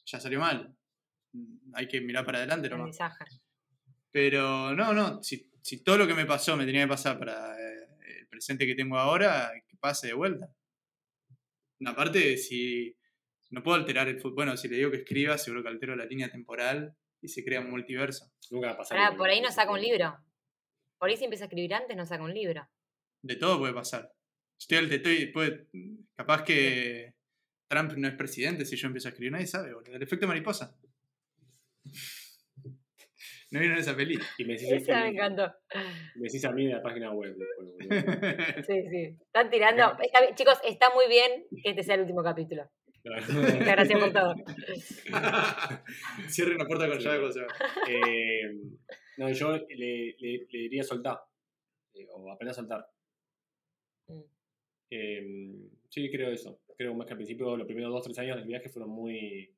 Ya salió mal. Mm, Hay que mirar para adelante nomás. Pero no, no, si, si todo lo que me pasó me tenía que pasar para eh, el presente que tengo ahora, que pase de vuelta. Aparte, si no puedo alterar el fútbol, bueno, si le digo que escriba, seguro que altero la línea temporal y se crea un multiverso. Nunca va a pasar. Lo por ahí no saca un libro. Por ahí si empieza a escribir antes, no saca un libro. De todo puede pasar. Estoy, al- estoy puede- capaz que Trump no es presidente si yo empiezo a escribir, nadie sabe, boludo. El efecto mariposa. <laughs> ¿No vieron esa peli? Y me decís, <laughs> Esa me encantó. me decís a mí de la página web. después. <laughs> Sí, sí. Están tirando. Está chicos, está muy bien que este sea el último capítulo. Muchas <laughs> gracias por todo. <laughs> Cierren la puerta con llave va. Eh, no, yo le, le- le diría soltar. eh, o apenas soltar. Mm. Eh, sí, creo eso. Creo más que al principio, los primeros dos, tres años del viaje fueron muy.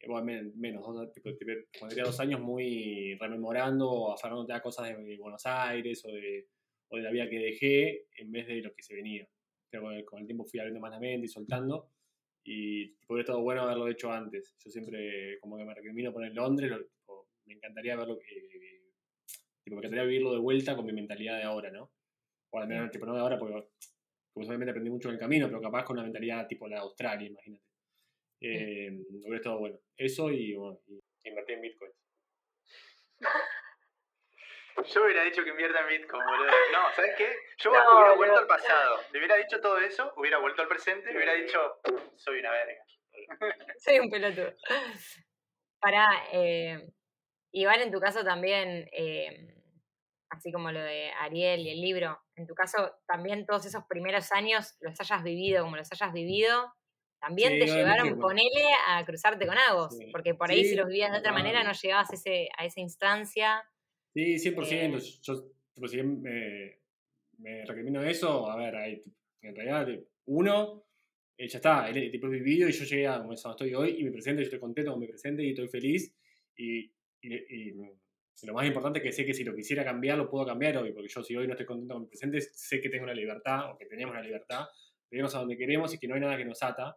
eh, bueno, men- menos, dos, tipo, tipo, cuando tenía dos años, muy rememorando o aferrándote a cosas de Buenos Aires o de, o de la vida que dejé en vez de lo que se venía. Pero con el, con el tiempo fui abriendo más la mente y soltando. Y hubiera estado bueno haberlo hecho antes. Yo siempre, como que me recrimino poner Londres, lo- tipo, me encantaría verlo. eh, tipo, me encantaría vivirlo de vuelta con mi mentalidad de ahora, ¿no? O al menos, tipo, no de ahora, porque como obviamente aprendí mucho en el camino, pero capaz con una mentalidad tipo la de Australia, imagínate. Eh, Hubiera estado bueno. Eso y, bueno, y invertir en Bitcoin. <laughs> Yo hubiera dicho que invierta en Bitcoin, boludo. <laughs> No, ¿sabes qué? Yo No, hubiera vuelto al pasado. Le hubiera dicho todo eso, hubiera vuelto al presente y hubiera dicho, soy una verga. <laughs> Soy un pelotudo. Pará, eh, igual en tu caso también, eh, así como lo de Ariel y el libro, en tu caso también todos esos primeros años los hayas vivido como los hayas vivido, también Sí, te llevaron, bueno. ponele, a cruzarte con Agos, Sí. porque por ahí Sí, si los vivías de otra manera no llegabas ese, a esa instancia. Sí, 100%. Eh. Yo, tipo, si bien me, me recrimino eso, a ver, hay, en realidad, uno, eh, ya está, el tipo he vivido y yo llegué a donde estoy hoy y mi presente, yo estoy contento con mi presente y estoy feliz. Y, y- y lo más importante es que sé que si lo quisiera cambiar, lo puedo cambiar hoy, porque yo si hoy no estoy contento con mi presente, sé que tengo la libertad, o que tenemos la libertad, de irnos a donde queremos y que no hay nada que nos ata.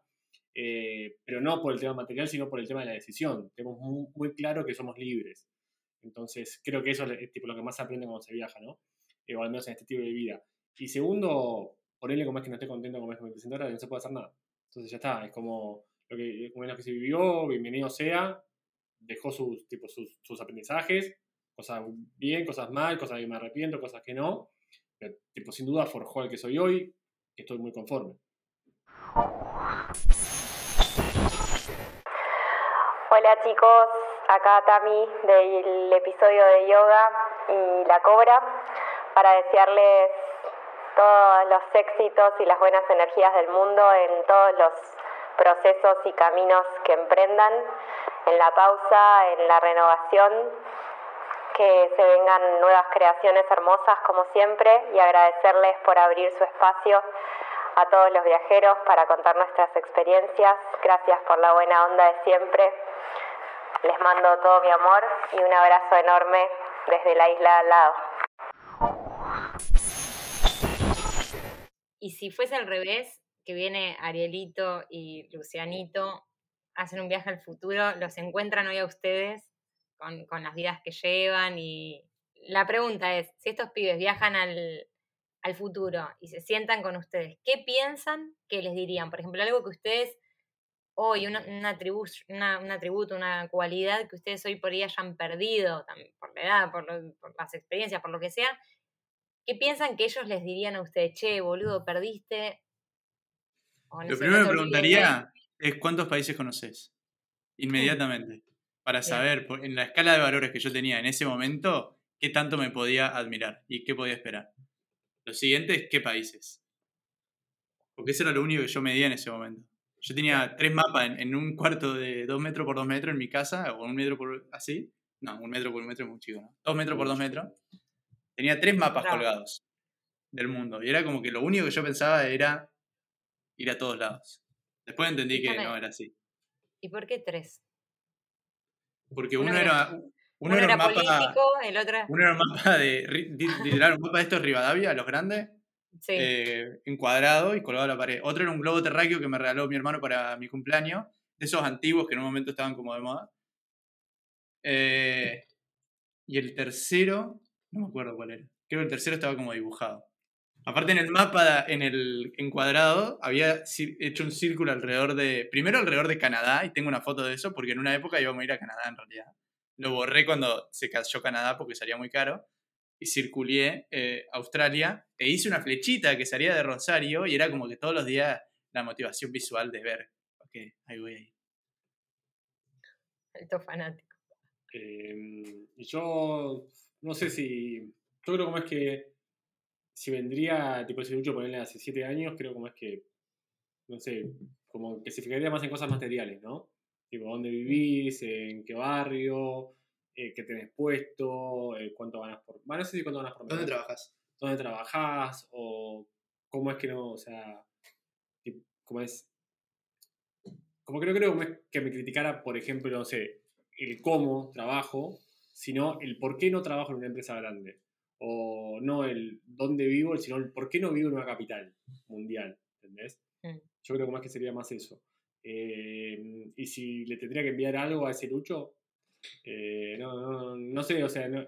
eh, pero no por el tema material, sino por el tema de la decisión. Tenemos muy, muy claro que somos libres. Entonces, creo que eso es tipo, lo que más se aprende cuando se viaja, ¿no? Eh, o al menos en este estilo de vida. Y segundo, ponerle como es que no esté contento como es que me ahora, no se puede hacer nada. Entonces ya está, es como lo que, como lo que se vivió, bienvenido sea, dejó sus, tipo, sus, sus aprendizajes, cosas bien, cosas mal, cosas que me arrepiento, cosas que no. Pero, tipo, sin duda forjó al que soy hoy, estoy muy conforme. Hola chicos, acá Tami del episodio de yoga y la cobra para desearles todos los éxitos y las buenas energías del mundo en todos los procesos y caminos que emprendan, en la pausa, en la renovación, que se vengan nuevas creaciones hermosas como siempre y agradecerles por abrir su espacio a todos los viajeros para contar nuestras experiencias. Gracias por la buena onda de siempre. Les mando todo mi amor y un abrazo enorme desde la isla al lado. Y si fuese al revés, que viene Arielito y Lucianito, hacen un viaje al futuro, los encuentran hoy a ustedes con, con las vidas que llevan y la pregunta es, si estos pibes viajan al, al futuro y se sientan con ustedes, ¿qué piensan que les dirían? Por ejemplo, algo que ustedes hoy, una, un, atribu- una, un atributo, una cualidad que ustedes hoy por ahí hayan perdido, tam- por la edad, por, lo- por las experiencias, por lo que sea, ¿qué piensan que ellos les dirían a ustedes? Che, boludo, perdiste. No Lo primero que preguntaría es cuántos países conoces. Inmediatamente. Para Bien. saber, en la escala de valores que yo tenía en ese momento, qué tanto me podía admirar y qué podía esperar. Lo siguiente es qué países. Porque eso era lo único que yo medía en ese momento. Yo tenía tres mapas en, en un cuarto de dos metros por dos metros en mi casa, o un metro por así. No, un metro por un metro es muy chico, ¿no? Dos metros por dos metros. Tenía tres mapas Bravo. colgados del mundo. Y era como que lo único que yo pensaba era ir a todos lados. Después entendí que no era así. ¿Y por qué tres? Porque Uno uno, era- uno, Uno, era era un mapa, político, el otro... uno era un mapa de, literal, un mapa de estos Rivadavia, los grandes, Sí. eh, encuadrado y colgado a la pared. Otro era un globo terráqueo que me regaló mi hermano para mi cumpleaños, de esos antiguos que en un momento estaban como de moda. Eh, y el tercero, no me acuerdo cuál era. Creo que el tercero estaba como dibujado. Aparte en el mapa, en el encuadrado, había hecho un círculo alrededor de, primero alrededor de Canadá, y tengo una foto de eso, porque en una época íbamos a ir a Canadá en realidad. Lo borré cuando se cayó Canadá porque salía muy caro. Y circulé eh, Australia e hice una flechita que salía de Rosario y era como que todos los días la motivación visual de ver, ok, ahí voy ahí. Alto fanático. Eh, y yo no sé si. Yo creo como es que si vendría tipo ese lucho ponerle hace 7 años, creo como es que. No sé, como que se fijaría más en cosas materiales, ¿no? Tipo, dónde vivís, en qué barrio, eh, qué tenés puesto, eh, cuánto ganas por. Bueno, no sé si cuánto ganas por ¿Dónde trabajas? dónde trabajás, o cómo es que no, o sea, cómo es. Como que no creo que me criticara, por ejemplo, no sé, el cómo trabajo, sino el por qué no trabajo en una empresa grande. O no el dónde vivo, sino el por qué no vivo en una capital mundial, ¿entendés? Mm. Yo creo que más que sería más eso. Eh, y si le tendría que enviar algo a ese Lucho, eh, no, no, no sé, o sea, no-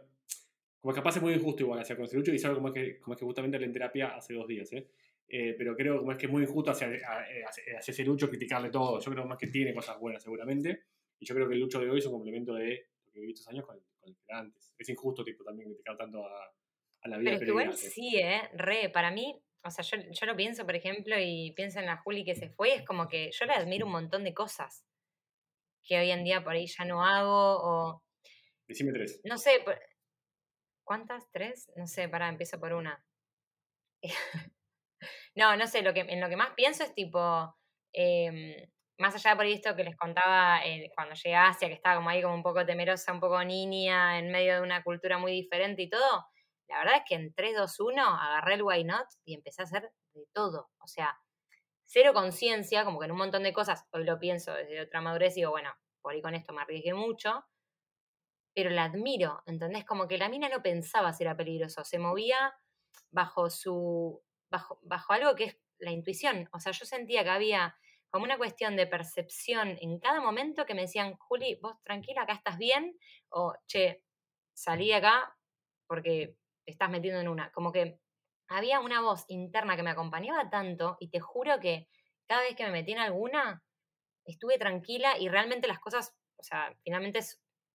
como que capaz es muy injusto igual hacia con ese Lucho y algo como es que, como es que justamente hablé en terapia hace dos días, ¿eh? Eh, pero creo como es que es muy injusto hacia, eh, hacia, hacia ese Lucho criticarle todo. Yo creo más que tiene cosas buenas seguramente. Y yo creo que el Lucho de hoy es un complemento de lo que viví estos años con con el que era antes. Es injusto tipo también criticar tanto a, a la vida Pero es que igual ¿eh? sí, ¿eh? Re, para mí, o sea, yo, yo lo pienso, por ejemplo, y pienso en la Juli que se fue, es como que yo le admiro un montón de cosas que hoy en día por ahí ya no hago, o Decime tres. no sé, por- ¿cuántas? ¿Tres? No sé, pará, empiezo por una. <laughs> no, no sé, lo que, en lo que más pienso es tipo, em, más allá de por esto que les contaba eh, cuando llegué a Asia, que estaba como ahí como un poco temerosa, un poco niña, en medio de una cultura muy diferente y todo, la verdad es que en 3, 2, 1 agarré el why not y empecé a hacer de todo. O sea, cero conciencia, como que en un montón de cosas, hoy lo pienso desde otra madurez y digo, bueno, por ahí con esto me arriesgué mucho, pero la admiro, ¿entendés? Como que la mina no pensaba si era peligroso, se movía bajo su, bajo, bajo algo que es la intuición. O sea, yo sentía que había como una cuestión de percepción en cada momento que me decían, Juli, vos tranquila, acá estás bien, o che, salí acá porque estás metiendo en una. Como que había una voz interna que me acompañaba tanto y te juro que cada vez que me metí en alguna, estuve tranquila y realmente las cosas, o sea, finalmente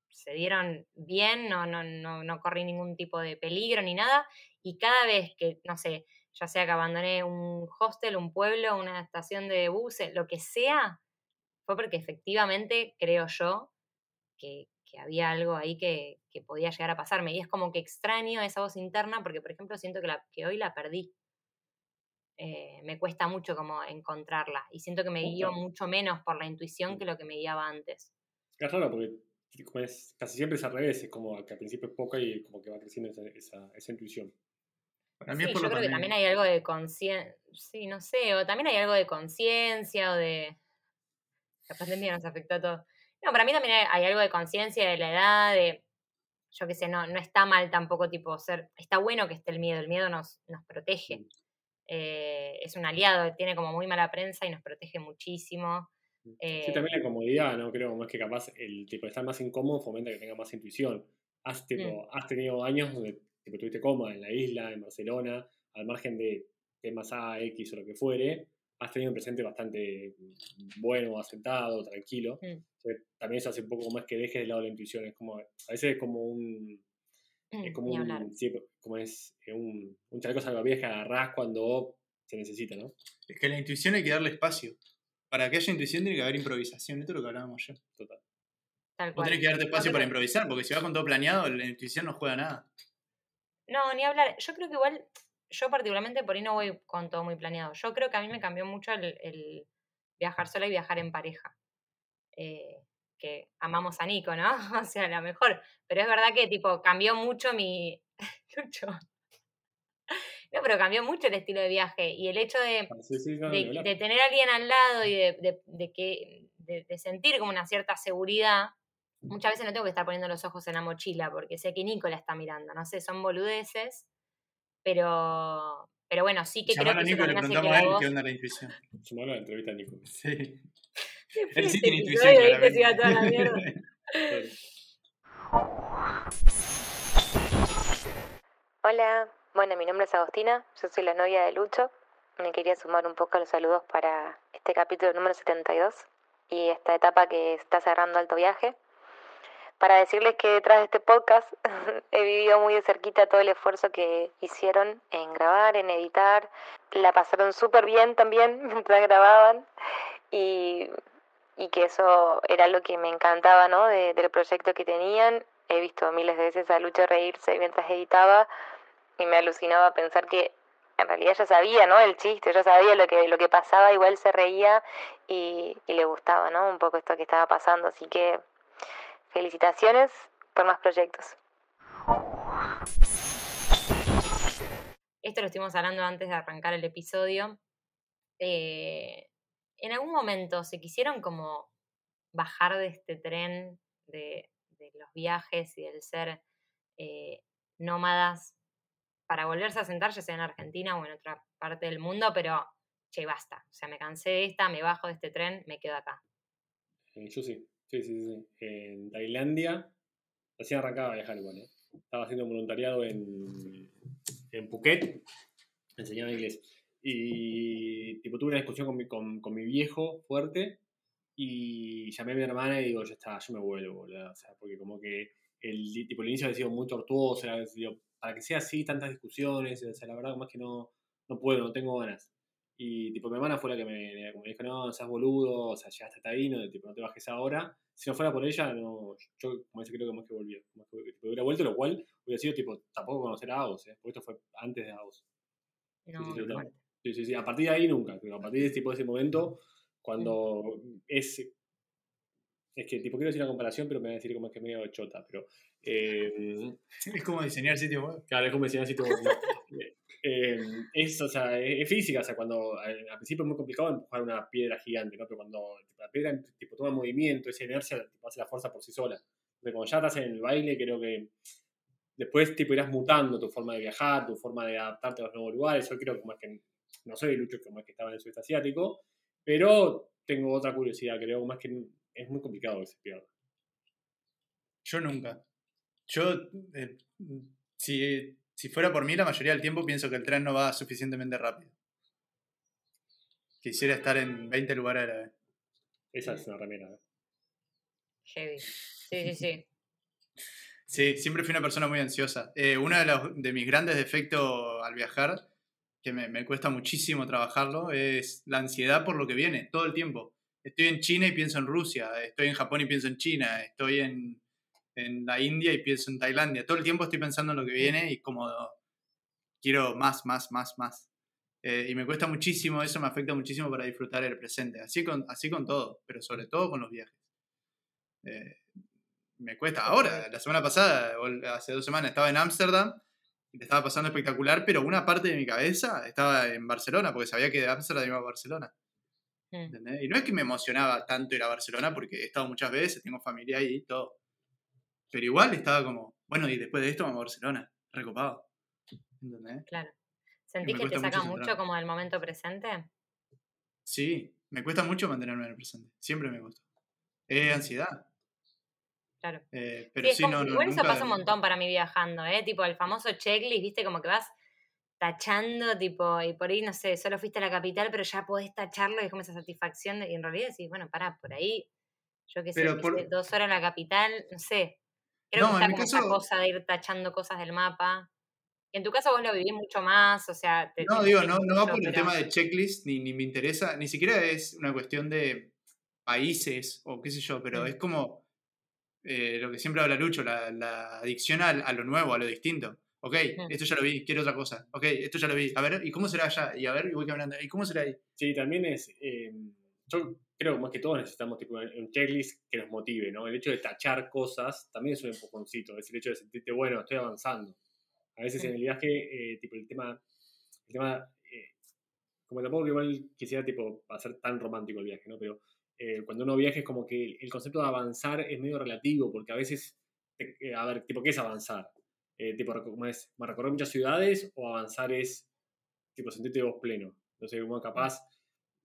se dieron bien, no, no, no, no corrí ningún tipo de peligro ni nada. Y cada vez que, no sé, ya sea que abandoné un hostel, un pueblo, una estación de buses, lo que sea, fue porque efectivamente creo yo que, que había algo ahí que, que podía llegar a pasarme. Y es como que extraño esa voz interna porque, por ejemplo, siento que, la, que hoy la perdí. Eh, me cuesta mucho como encontrarla y siento que me guío mucho menos por la intuición que lo que me guiaba antes. Es raro porque como es- casi siempre es al revés, es como que al principio es poca y como que va creciendo esa, esa, esa intuición. Para mí Sí, es por yo lo creo que también hay algo de conciencia, sí, no sé, o también hay algo de conciencia o de... La pandemia nos afectó a todos. No, para mí también hay, algo de conciencia de la edad, de, yo qué sé, no, no está mal tampoco tipo ser, está bueno que esté el miedo, el miedo nos, nos protege. Mm. Eh, es un aliado, tiene como muy mala prensa y nos protege muchísimo. Sí, Eh, también la comodidad, ¿no? Creo más que capaz el tipo de estar más incómodo fomenta que tenga más intuición. Has, tipo, has tenido años donde tipo, estuviste cómoda en la isla, en Barcelona, al margen de temas A, X o lo que fuere, has tenido un presente bastante bueno, asentado, tranquilo. Mm. También eso hace un poco más que dejes de lado la intuición. Es como, a veces es como un, es como ni hablar. un, sí, como es eh, un, un chaleco salvavidas que agarrás cuando se necesita, ¿no? Es que a la intuición hay que darle espacio. Para que haya intuición tiene que haber improvisación. Esto es lo que hablábamos ayer. Total. Tal Vos cual. tenés que darte No, espacio para improvisar, porque si vas con todo planeado, la intuición no juega nada. No, ni hablar. Yo creo que igual, yo particularmente por ahí no voy con todo muy planeado. Yo creo que a mí me cambió mucho el, el viajar sola y viajar en pareja. Eh, que amamos a Nico, ¿no? <laughs> O sea, la mejor. Pero es verdad que tipo cambió mucho mi. <laughs> Lucho. No, pero cambió mucho el estilo de viaje. Y el hecho de, Ah, Sí, sí, no, ni de, tener a alguien al lado y de, de- que, de sentir como una cierta seguridad, muchas veces no tengo que estar poniendo los ojos en la mochila porque sé que Nico la está mirando, no sé, son boludeces, pero, Pero bueno, sí que creo Llamar a que eso Nico y le preguntamos a la él qué onda la intuición. Sumalo a la entrevista a Nico. <laughs> Sí. <laughs> Él sí tiene intuición. Se iba toda la mierda. <laughs> Hola, bueno, mi nombre es Agostina, yo soy la novia de Lucho. Me quería sumar un poco a los saludos para este capítulo número 72 y esta etapa que está cerrando Alto Viaje. Para decirles que detrás de este podcast <laughs> he vivido muy de cerquita todo el esfuerzo que hicieron en grabar, en editar. La pasaron súper bien también <laughs> mientras grababan y, y que eso era lo que me encantaba ¿no? de- del proyecto que tenían. He visto miles de veces a Lucho reírse mientras editaba y me alucinaba pensar que en realidad ya sabía, ¿no? El chiste, ya sabía lo que, lo que pasaba, igual se reía y, y le gustaba, ¿no? Un poco esto que estaba pasando. Así que felicitaciones por más proyectos. Esto lo estuvimos hablando antes de arrancar el episodio. Eh, en algún momento se quisieron como bajar de este tren de, de los viajes y del ser eh, nómadas para volverse a sentar, ya sea en Argentina o en otra parte del mundo, pero che, basta. O sea, me cansé de esta, me bajo de este tren, me quedo acá. Eh, yo sí, sí, sí, sí. En Tailandia, recién arrancaba a viajar ¿eh? Estaba haciendo voluntariado en, en Phuket, enseñaba inglés. Y tipo, tuve una discusión con mi, con, con mi viejo fuerte y llamé a mi hermana y digo, ya está, yo me vuelvo, boludo. O sea, porque como que el, tipo, el inicio había sido muy tortuoso, para que sea así, tantas discusiones, o sea, la verdad es que no, no puedo, no tengo ganas. Y tipo, mi hermana fue la que me, me dijo, no, seas boludo, o sea, llegaste hasta ahí, no, tipo, no te bajes ahora. Si no fuera por ella, no, yo como ese creo que más que volvía. Más que, tipo, hubiera vuelto, lo cual hubiera sido tipo, tampoco conocer a Agos, ¿eh? porque esto fue antes de Agos. No. Sí, sí, sí. A partir de ahí nunca. pero A partir de, tipo, ese momento, cuando es. Es que, tipo, quiero decir una comparación, pero me van a decir como es que es medio chota. Pero. Eh, <laughs> Es como diseñar sitio web. claro, es como así, tipo, no. Eh, es, o sea, es, es física. O sea, cuando al, principio es muy complicado empujar una piedra gigante, ¿no? Pero cuando la piedra tipo, toma movimiento, esa inercia, tipo, hace la fuerza por sí sola. Entonces, cuando ya estás en el baile, creo que después tipo irás mutando tu forma de viajar, tu forma de adaptarte a los nuevos lugares. Yo creo que es que no soy el Lucho como es que estaba en el sudeste asiático, pero tengo otra curiosidad, creo más que es muy complicado que se pierda. Yo nunca. Yo, eh, si, si fuera por mí, la mayoría del tiempo pienso que el tren no va suficientemente rápido. Quisiera estar en 20 lugares a la vez. Esa es una remera. ¿eh? Heavy. Sí, sí, sí. <laughs> Sí, siempre fui una persona muy ansiosa. Eh, uno de, los, de mis grandes defectos al viajar, que me, me cuesta muchísimo trabajarlo, es la ansiedad por lo que viene, todo el tiempo. Estoy en China y pienso en Rusia, estoy en Japón y pienso en China, estoy en, en la India y pienso en Tailandia. Todo el tiempo estoy pensando en lo que viene y como quiero más, más, más, más. Eh, y me cuesta muchísimo, eso me afecta muchísimo para disfrutar el presente. Así con, así con todo, pero sobre todo con los viajes. Eh, me cuesta. Ahora, la semana pasada, hace dos semanas, estaba en Ámsterdam y le estaba pasando espectacular, pero una parte de mi cabeza estaba en Barcelona, porque sabía que de Ámsterdam iba a Barcelona. Mm. ¿entendés? Y no es que me emocionaba tanto ir a Barcelona, porque he estado muchas veces, tengo familia ahí y todo. Pero igual estaba como, bueno, y después de esto vamos a Barcelona, recopado. ¿Entendés? Claro. ¿Sentís que te saca mucho como del momento presente? Sí, me cuesta mucho mantenerme en el presente. Siempre me cuesta. Es ansiedad. Claro. Eh, pero Sí, sí, como- no, no, igual eso pasa un montón para mí viajando, ¿eh? Tipo el famoso checklist, viste, como que vas tachando, tipo, y por ahí, no sé, solo fuiste a la capital, pero ya podés tacharlo y es como esa satisfacción, de, y en realidad decís, bueno, pará, por ahí, yo qué sé, por- dos horas en la capital, no sé. Creo No, que está como esa cosa de ir tachando cosas del mapa. Y en tu caso vos lo vivís mucho más, o sea, te, No, te digo, no, no va por el tema de checklist, ni, ni me interesa, ni siquiera es una cuestión de países o qué sé yo, pero Mm. es como eh, lo que siempre habla Lucho, la, la adicción al- a, lo nuevo, a lo distinto. Ok, Mm. esto ya lo vi, quiero otra cosa. Ok, esto ya lo vi. A ver, ¿y cómo será allá? Y a ver, y voy caminando. ¿Y cómo será ahí? Sí, también es. eh, yo creo que más que todos necesitamos tipo, un checklist que nos motive, ¿no? El hecho de tachar cosas también es un empujoncito, es el hecho de sentirte, bueno, estoy avanzando. A veces en el viaje, eh, tipo, el tema. El tema eh, como tampoco que igual quisiera tipo, hacer tan romántico el viaje, ¿no? Pero eh, cuando uno viaja es como que el concepto de avanzar es medio relativo, porque a veces, a ver, tipo, ¿qué es avanzar? Tipo, ¿cómo es? ¿Recorrer muchas ciudades o avanzar es tipo, sentirte vos pleno. No sé, como capaz,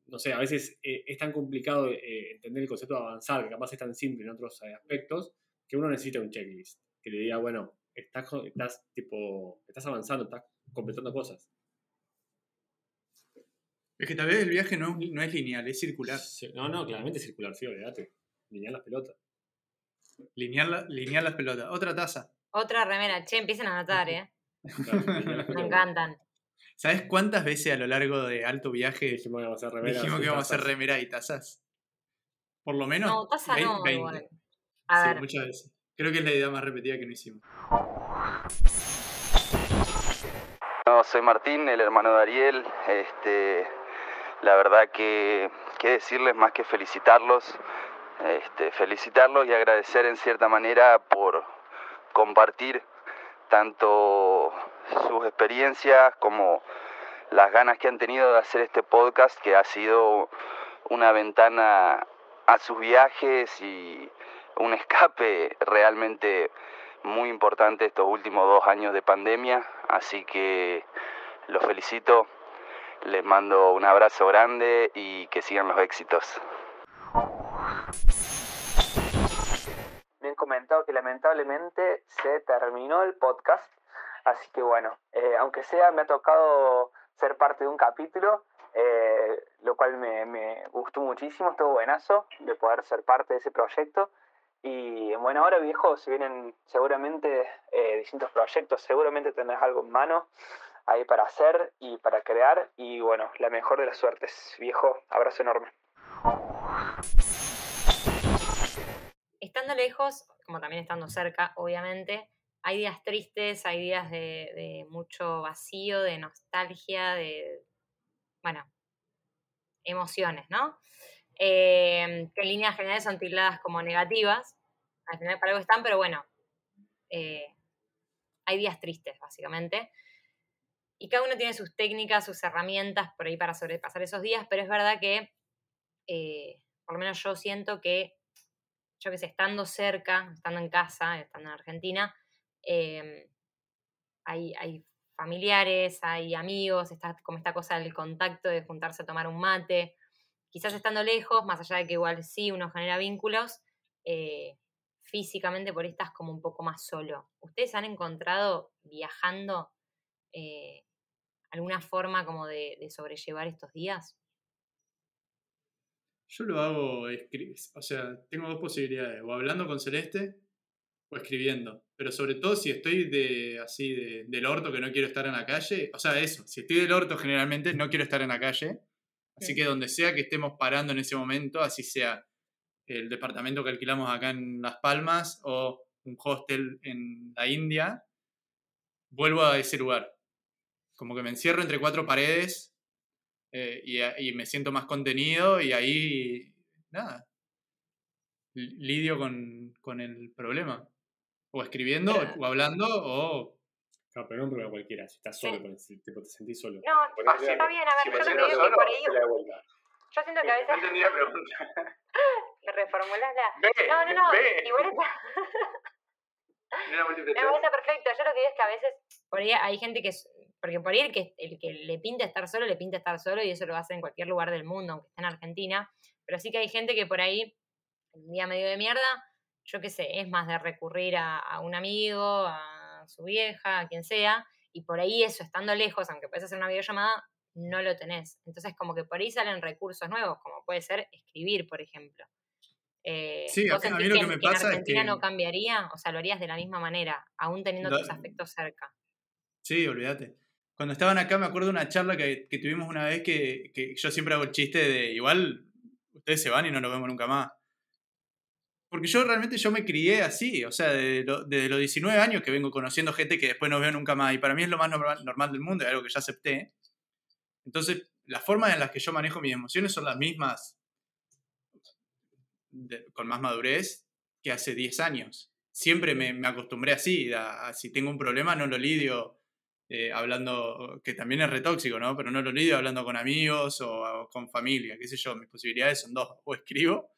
no sé, a veces eh, es tan complicado eh, entender el concepto de avanzar, que capaz es tan simple en otros eh, aspectos, que uno necesita un checklist, que le diga, bueno, estás, co- estás, tipo, estás avanzando, estás completando cosas. Es que tal vez el viaje no, no es lineal, es circular. Sí, No, no, claramente circular, sí, olvídate. Linear las pelotas. Lineal, la- lineal las pelotas. Otra taza. Otra remera. Che, empiecen a anotar, ¿eh? Claro, linear Me encantan. ¿Sabes cuántas veces a lo largo de alto viaje Dijimos que íbamos a hacer remeras dijimos que íbamos a hacer remera y tazas? Por lo menos No, taza no, 20. igual. A Sí, ver. muchas veces. Creo que es la idea más repetida que no hicimos. No, soy Martín, el hermano de Ariel. Este, la verdad que, que decirles más que felicitarlos, este, felicitarlos y agradecer en cierta manera por compartir tanto sus experiencias como las ganas que han tenido de hacer este podcast, que ha sido una ventana a sus viajes y un escape realmente muy importante estos últimos dos años de pandemia, así que los felicito, les mando un abrazo grande y que sigan los éxitos. Han comentado que lamentablemente se terminó el podcast, así que bueno, eh, aunque sea me ha tocado ser parte de un capítulo, eh, lo cual me, gustó muchísimo, estuvo buenazo de poder ser parte de ese proyecto. Y bueno, ahora viejo, se vienen seguramente eh, distintos proyectos, seguramente tenés algo en mano ahí para hacer y para crear. Y bueno, la mejor de las suertes, viejo, abrazo enorme. Estando lejos, como también estando cerca, obviamente, hay días tristes, hay días de, mucho vacío, de nostalgia, de, bueno, emociones, ¿no? Eh, que en líneas generales son tildadas como negativas, al final para algo están, pero bueno, eh, hay días tristes, básicamente. Y cada uno tiene sus técnicas, sus herramientas por ahí para sobrepasar esos días, pero es verdad que, eh, por lo menos yo siento que yo que sé, estando cerca, estando en casa, estando en Argentina, eh, hay, familiares, hay amigos, está como esta cosa del contacto, de juntarse a tomar un mate. Quizás estando lejos, más allá de que igual sí uno genera vínculos, eh, físicamente por ahí estás como un poco más solo. ¿Ustedes han encontrado viajando eh, alguna forma como de sobrellevar estos días? Yo lo hago, o sea, tengo dos posibilidades, o hablando con Celeste o escribiendo. Pero sobre todo si estoy de así de, del orto que no quiero estar en la calle, o sea, eso, si estoy del orto generalmente no quiero estar en la calle. Así que donde sea que estemos parando en ese momento, así sea el departamento que alquilamos acá en Las Palmas o un hostel en la India, vuelvo a ese lugar. Como que me encierro entre cuatro paredes eh, y, a- y me siento más contenido y ahí, nada, li- lidio con, con el problema. O escribiendo, o hablando, o... Claro, pero no un problema cualquiera, si estás solo, Sí. si tipo, te sentís solo. No, está bien, a ver, yo lo que digo es que por ahí, yo siento que a veces... entendí la pregunta. <laughs> Reformulala. Ve, No, no, no, ve. igual está... <laughs> <laughs> Me parece perfecto. Yo lo que digo es que a veces por ahí hay gente que porque por ahí el que, el que le pinta estar solo, le pinta estar solo y eso lo hace en cualquier lugar del mundo, aunque esté en Argentina. Pero sí que hay gente que por ahí, en un día medio de mierda, yo qué sé, es más de recurrir a, a un amigo, a su vieja, a quien sea, y por ahí eso, estando lejos, aunque puedes hacer una videollamada, no lo tenés. Entonces como que por ahí salen recursos nuevos, como puede ser escribir, por ejemplo. Eh, Sí, a ¿vos mí- lo que, que me en- en pasa es Argentina que- no cambiaría? O sea, lo harías de la misma manera, aún teniendo tus afectos cerca. Sí, olvídate. Cuando estaban acá me acuerdo de una charla que, tuvimos una vez que, yo siempre hago el chiste de igual ustedes se van y no nos vemos nunca más. Porque yo realmente yo me crié así, o sea, desde, lo- desde los 19 años que vengo conociendo gente que después no veo nunca más y para mí es lo más normal, del mundo, es algo que ya acepté. Entonces, las formas en las que yo manejo mis emociones son las mismas con más madurez que hace 10 años. Siempre me, acostumbré así, si tengo un problema no lo lidio eh, hablando, que también es retóxico, ¿no? Pero no lo lidio hablando con amigos o, o con familia, qué sé yo, mis posibilidades son dos, o escribo,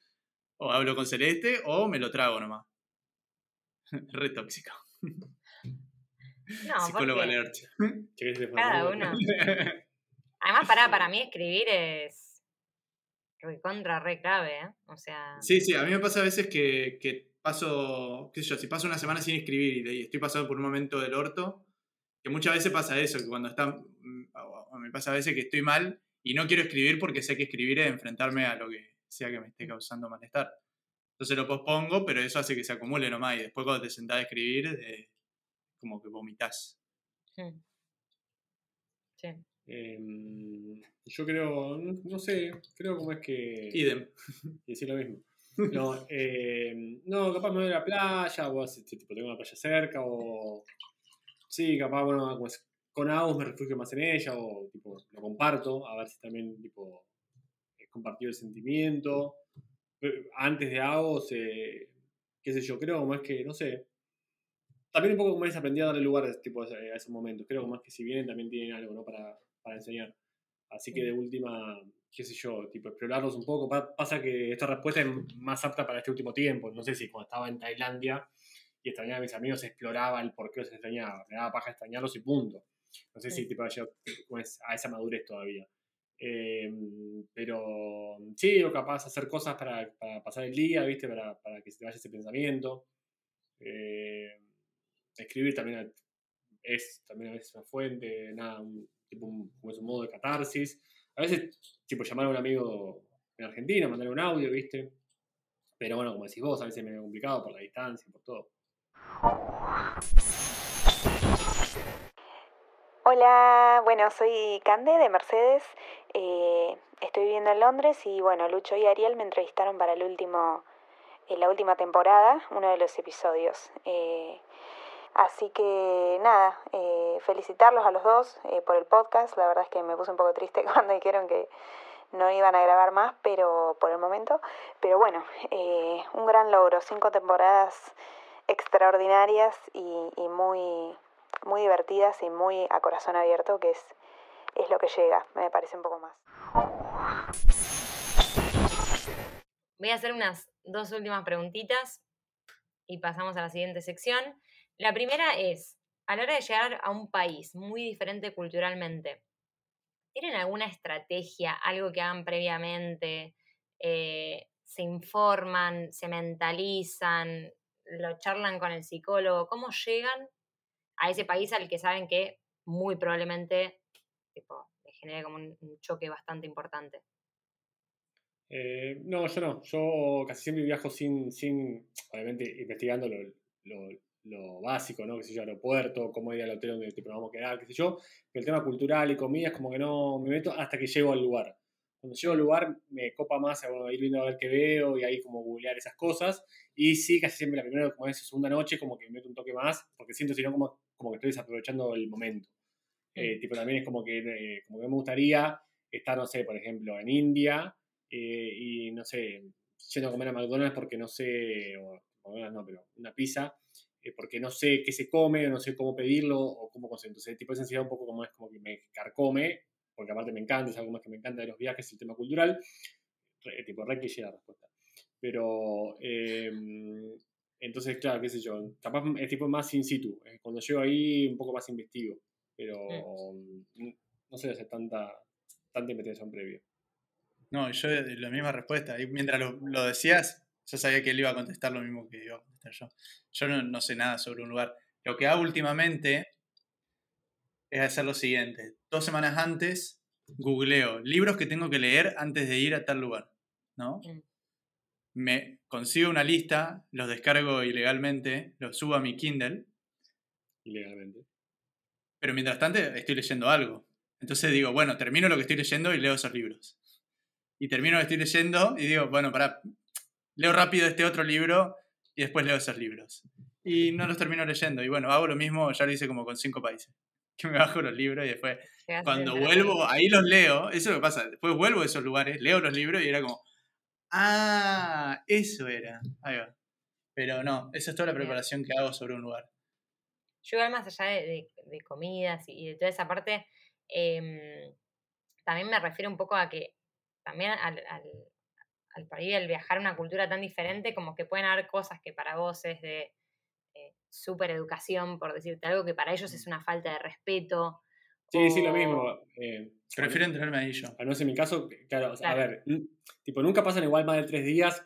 o hablo con Celeste, o me lo trago nomás. <laughs> Retóxico. No, Psicólogo porque alert. <laughs> ¿Querés que te cada uno. <laughs> Además, para, para mí escribir es recontra re clave, ¿eh? O sea. Sí, sí, a mí me pasa a veces que, que paso, qué sé yo, si paso una semana sin escribir y, y estoy pasando por un momento del orto, que muchas veces pasa eso, que cuando está, mm, me pasa a veces que estoy mal y no quiero escribir porque sé que escribir es enfrentarme a lo que sea que me esté causando malestar. Entonces lo pospongo, pero eso hace que se acumule nomás y después cuando te sentás a escribir, eh, como que vomitas. Mm. Sí. Em, yo creo, no, no sé, creo como es que... Idem. <laughs> Decir lo mismo. No, em, no, capaz me voy a la playa, o así, tipo, tengo una playa cerca, o... Sí, capaz, bueno, como es- con Agus me refugio más en ella, o tipo, lo comparto, a ver si también, tipo, he compartido el sentimiento. Antes de Agus, eh, qué sé yo, creo como es que, no sé, también un poco como es aprendí a darle lugar a, tipo, a esos momentos. Creo como es que si vienen también tienen algo, ¿no? Para, para enseñar. Así que de última, qué sé yo, tipo, explorarlos un poco. Pa- pasa que esta respuesta es más apta para este último tiempo. No sé si cuando estaba en Tailandia y extrañaba a mis amigos exploraba el por qué los extrañaba. Me daba paja extrañarlos y punto. No sé si tipo, yo como es, a esa madurez todavía. Eh, pero sí, o capaz hacer cosas para, para pasar el día, ¿viste? Para, para que se te vaya ese pensamiento. Eh, escribir también es también a veces una fuente, nada, un, tipo un, como es un modo de catarsis. A veces, tipo, llamar a un amigo en Argentina, mandarle un audio, ¿viste? Pero bueno, como decís vos, a veces es medio complicado por la distancia, por todo. Hola, bueno, soy Cande de Mercedes. eh, estoy viviendo en Londres y bueno, Lucho y Ariel me entrevistaron para el último, eh, la última temporada, uno de los episodios. Eh, así que nada, eh, felicitarlos a los dos por el podcast. La verdad es que me puse un poco triste <laughs> cuando dijeron que no iban a grabar más, pero por el momento. Pero bueno, un gran logro, cinco temporadas extraordinarias y, muy, muy divertidas y muy a corazón abierto, que es, es lo que llega, me parece un poco más. Voy a hacer unas dos últimas preguntitas y pasamos a la siguiente sección. La primera es, a la hora de llegar a un país muy diferente culturalmente, ¿tienen alguna estrategia, algo que hagan previamente? Eh, ¿Se informan, se mentalizan, lo charlan con el psicólogo? ¿Cómo llegan a ese país al que saben que muy probablemente tipo, les genere como un, choque bastante importante? Eh, no, yo no. Yo casi siempre viajo sin, sin obviamente, investigando lo, lo, básico, ¿no? Que sé yo, aeropuerto, cómo ir al hotel donde vamos a quedar, qué sé yo. Pero el tema cultural y comida es como que no me meto hasta que llego al lugar. Cuando llego al lugar me copa más bueno, ir viendo a ver qué veo y ahí como googlear esas cosas. Y sí, casi siempre la primera, como es segunda noche, como que me meto un toque más, porque siento si no como, como que estoy desaprovechando el momento. Eh, tipo, también es como que, eh, como que me gustaría estar, no sé, por ejemplo, en India eh, y, no sé, yendo a comer a McDonald's porque no sé, o McDonald's no, pero una pizza, eh, porque no sé qué se come, o no sé cómo pedirlo o cómo conseguir. Entonces, tipo, esa ansiedad un poco como es como que me carcome, porque aparte me encanta, es algo más que me encanta de los viajes, el tema cultural. Re- tipo, re la respuesta. Pero, eh, entonces, claro, qué sé yo, capaz es tipo más in situ. eh, Cuando llego ahí, un poco más investigo. Pero mm, no sé hacer tanta, tanta investigación previa. No, yo eh, la misma respuesta. Y mientras lo, lo decías, yo sabía que él iba a contestar lo mismo que iba a contestar yo. Yo no, no sé nada sobre un lugar. Lo que hago últimamente es hacer lo siguiente. Dos semanas antes, googleo libros que tengo que leer antes de ir a tal lugar. ¿No? Mm. Me consigo una lista, los descargo ilegalmente, los subo a mi Kindle, Ilegalmente. pero mientras tanto estoy leyendo algo. Entonces digo, bueno, termino lo que estoy leyendo y leo esos libros. Y termino lo que estoy leyendo y digo, bueno, para leo rápido este otro libro y después leo esos libros. Y no los termino leyendo. Y bueno, hago lo mismo, ya lo hice como con cinco países. <laughs> Que me bajo los libros y después, cuando vuelvo, ahí los leo. Eso es lo que pasa. Después vuelvo a esos lugares, leo los libros y era como, ah, eso era. Ahí va. Pero no, esa es toda la preparación que hago sobre un lugar. Yo igual más allá de, de- de comidas y de toda esa parte, em, también me refiero un poco a que también al, al, al por ahí el viajar a una cultura tan diferente, como que pueden haber cosas que para vos es de super educación, por decirte algo, que para ellos es una falta de respeto, Sí, sí, lo O- mismo. eh, Prefiero enterarme ahí yo. al menos en mi caso, claro, o sea, a Claro. ver, n- tipo, nunca pasan igual más de tres días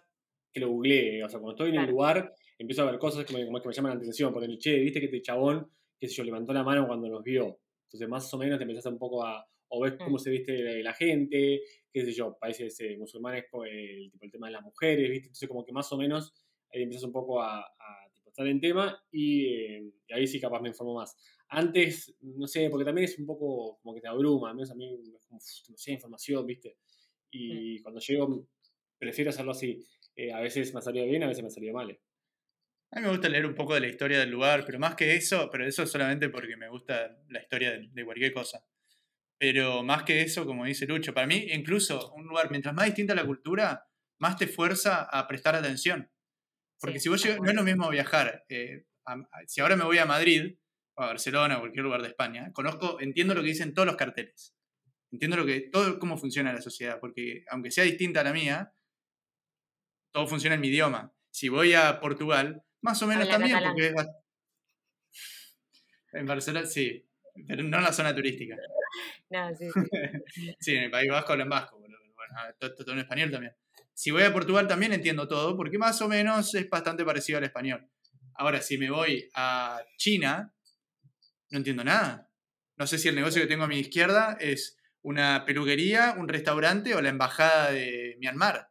que lo googleé. O sea, cuando estoy en el Claro. lugar, empiezo a ver cosas que me, como que me llaman la atención. Por el che, viste que este chabón, qué sé yo, levantó la mano cuando nos vio. Entonces, más o menos te empezás un poco a. O ves cómo Mm. se viste la, la gente, qué sé yo, países eh, musulmanes, co- el, tipo, el tema de las mujeres, ¿viste? Entonces, como que más o menos ahí empiezas un poco a, a, estar en tema y, eh, y ahí sí capaz me informo más. Antes, no sé, porque también es un poco como que te abruma, menos a mí es como uf, demasiada información, ¿viste? Y cuando llego, prefiero hacerlo así. Eh, a veces me ha salido bien, a veces me ha salido mal. A mí me gusta leer un poco de la historia del lugar, pero más que eso, pero eso solamente porque me gusta la historia de, de cualquier cosa. Pero más que eso, como dice Lucho, para mí incluso un lugar, mientras más distinta la cultura, más te fuerza a prestar atención. Porque Sí, si vos llegas- no es lo mismo viajar. eh, a- a- si ahora me voy a Madrid, o a Barcelona, o cualquier lugar de España, conozco, entiendo lo que dicen todos los carteles. Entiendo lo que, todo cómo funciona la sociedad, porque aunque sea distinta a la mía, todo funciona en mi idioma. Si voy a Portugal, más o menos Habla también, catalán. porque es en Barcelona sí, pero no en la zona turística. <laughs> No, sí, sí. <laughs> Sí, en el País Vasco hablan vasco, pero bueno, ah, to- to- todo en español también. Si voy a Portugal también entiendo todo, porque más o menos es bastante parecido al español. Ahora, si me voy a China, no entiendo nada. No sé si el negocio que tengo a mi izquierda es una peluquería, un restaurante o la embajada de Myanmar.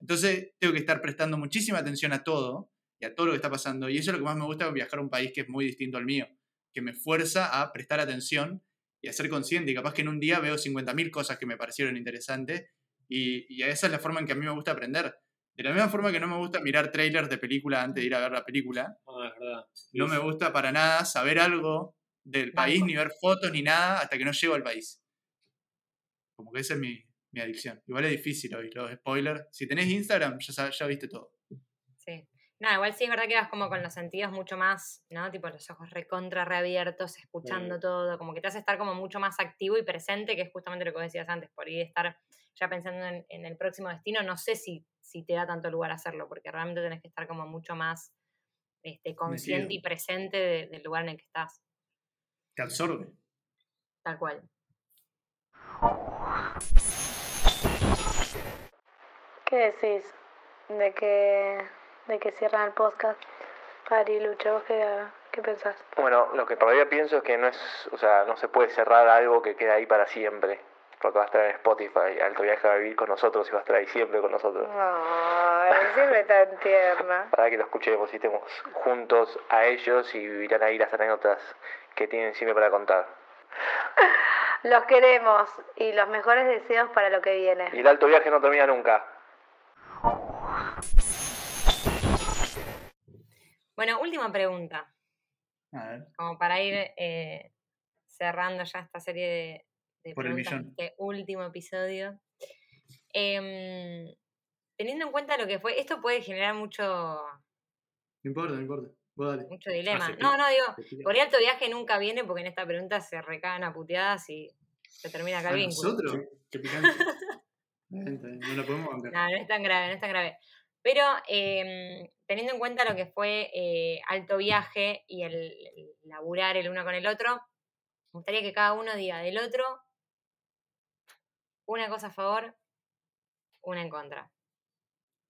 Entonces, tengo que estar prestando muchísima atención a todo y a todo lo que está pasando. Y eso es lo que más me gusta viajar a un país que es muy distinto al mío, que me fuerza a prestar atención y a ser consciente. Y capaz que en un día veo 50.000 cosas que me parecieron interesantes y, y esa es la forma en que a mí me gusta aprender. De la misma forma que no me gusta mirar trailers de película antes de ir a ver la película, Ah, es verdad. no me gusta para nada saber algo del país, ni ver fotos, ni nada, hasta que no llego al país. Como que esa es mi, mi adicción. Igual es difícil hoy, los spoilers. Si tenés Instagram, ya, sab- ya viste todo. No, igual sí es verdad que vas como con los sentidos mucho más, ¿no? Tipo los ojos recontra reabiertos, escuchando Sí. todo, como que te hace estar como mucho más activo y presente, que es justamente lo que vos decías antes, por ahí estar ya pensando en, en el próximo destino, no sé si, si te da tanto lugar a hacerlo, porque realmente tenés que estar como mucho más este, consciente Metido. y presente de- del lugar en el que estás, Te absorbe. tal cual. ¿Qué decís de que, de que cierran el podcast? Ari, Lucho, ¿vos qué, qué pensás? Bueno, lo que todavía pienso es que no es, o sea, no se puede cerrar algo que queda ahí para siempre. Porque va a estar en Spotify, Alto Viaje va a vivir con nosotros y va a estar ahí siempre con nosotros. Ay, siempre tan tierna. <laughs> Para que lo escuchemos y estemos juntos a ellos y vivirán ahí las anécdotas que tienen siempre para contar. Los queremos y los mejores deseos para lo que viene. Y el alto viaje no termina nunca. Bueno, última pregunta, A ver. como para ir eh, cerrando ya esta serie de, de Por el preguntas millón. este último episodio. Em, teniendo en cuenta lo que fue, esto puede generar mucho, No importa, no importa. Vos dale. mucho dilema. se no, tira, no, digo, por ahí alto viaje nunca viene porque en esta pregunta se recagan a puteadas y se termina acá ¿A el vínculo. nosotros? Qué picante. <laughs> No la podemos bancar. No, no es tan grave, no es tan grave. Pero em, teniendo en cuenta lo que fue eh, alto viaje y el, el laburar el uno con el otro, me gustaría que cada uno diga del otro una cosa a favor, una en contra.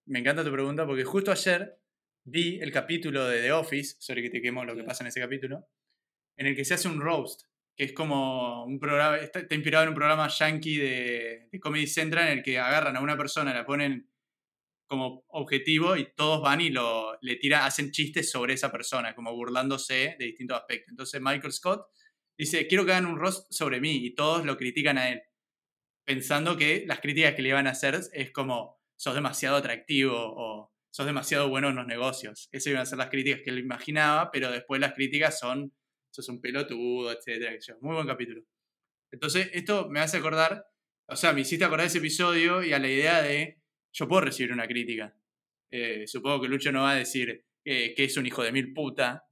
Me encanta tu pregunta porque justo ayer vi el capítulo de The Office, sobre que te quemo lo que pasa en ese capítulo, en el que se hace un roast, que es como un programa, está, está inspirado en un programa yankee de, de Comedy Central en el que agarran a una persona, la ponen como objetivo y todos van y lo, le tiran, hacen chistes sobre esa persona, como burlándose de distintos aspectos. Entonces Michael Scott dice, quiero que hagan un roast sobre mí y todos lo critican a él, pensando que las críticas que le iban a hacer es como, sos demasiado atractivo o sos demasiado bueno en los negocios. Esas iban a ser las críticas que él imaginaba, pero después las críticas son, sos un pelotudo, etcétera. Muy buen capítulo. Entonces, esto me hace acordar, o sea, me hiciste acordar ese episodio y a la idea de, yo puedo recibir una crítica. Eh, supongo que Lucho no va a decir eh, que es un hijo de mil puta,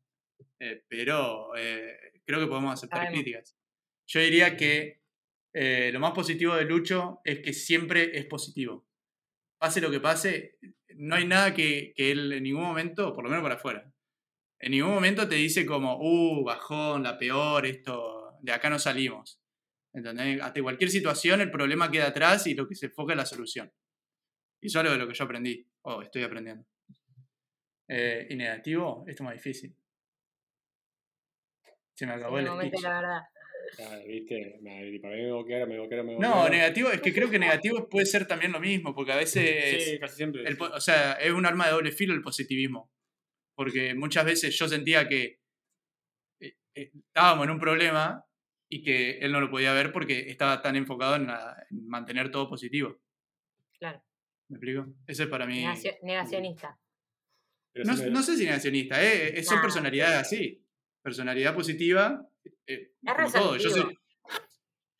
eh, pero eh, creo que podemos aceptar críticas. Yo diría que lo más positivo de Lucho es que siempre es positivo. Pase lo que pase, no hay nada que, que él en ningún momento, por lo menos para afuera, en ningún momento te dice como, uh, bajón, la peor, esto, de acá no salimos. ¿Entendés? Ante cualquier situación el problema queda atrás y lo que se enfoca es la solución. Y eso es algo de lo que yo aprendí, o estoy aprendiendo. Eh, y negativo, esto es más difícil. Se me acabó el momento, speech. la verdad. Ah, ¿Viste? Me, para mí me boquearon, me boquearon, me No, negativo, es que creo que negativo puede ser también lo mismo, porque a veces, <laughs> Sí, casi siempre. el o sea, es un arma de doble filo el positivismo. Porque muchas veces yo sentía que eh, eh, estábamos en un problema y que él no lo podía ver porque estaba tan enfocado en, la- en mantener todo positivo. Claro. ¿Me explico? Eso es para mí. Negacio- negacionista. No, sé si negacionista, eh, son Nah. personalidades así. Personalidad positiva, eh, Es como todo. Yo soy, resolutivo.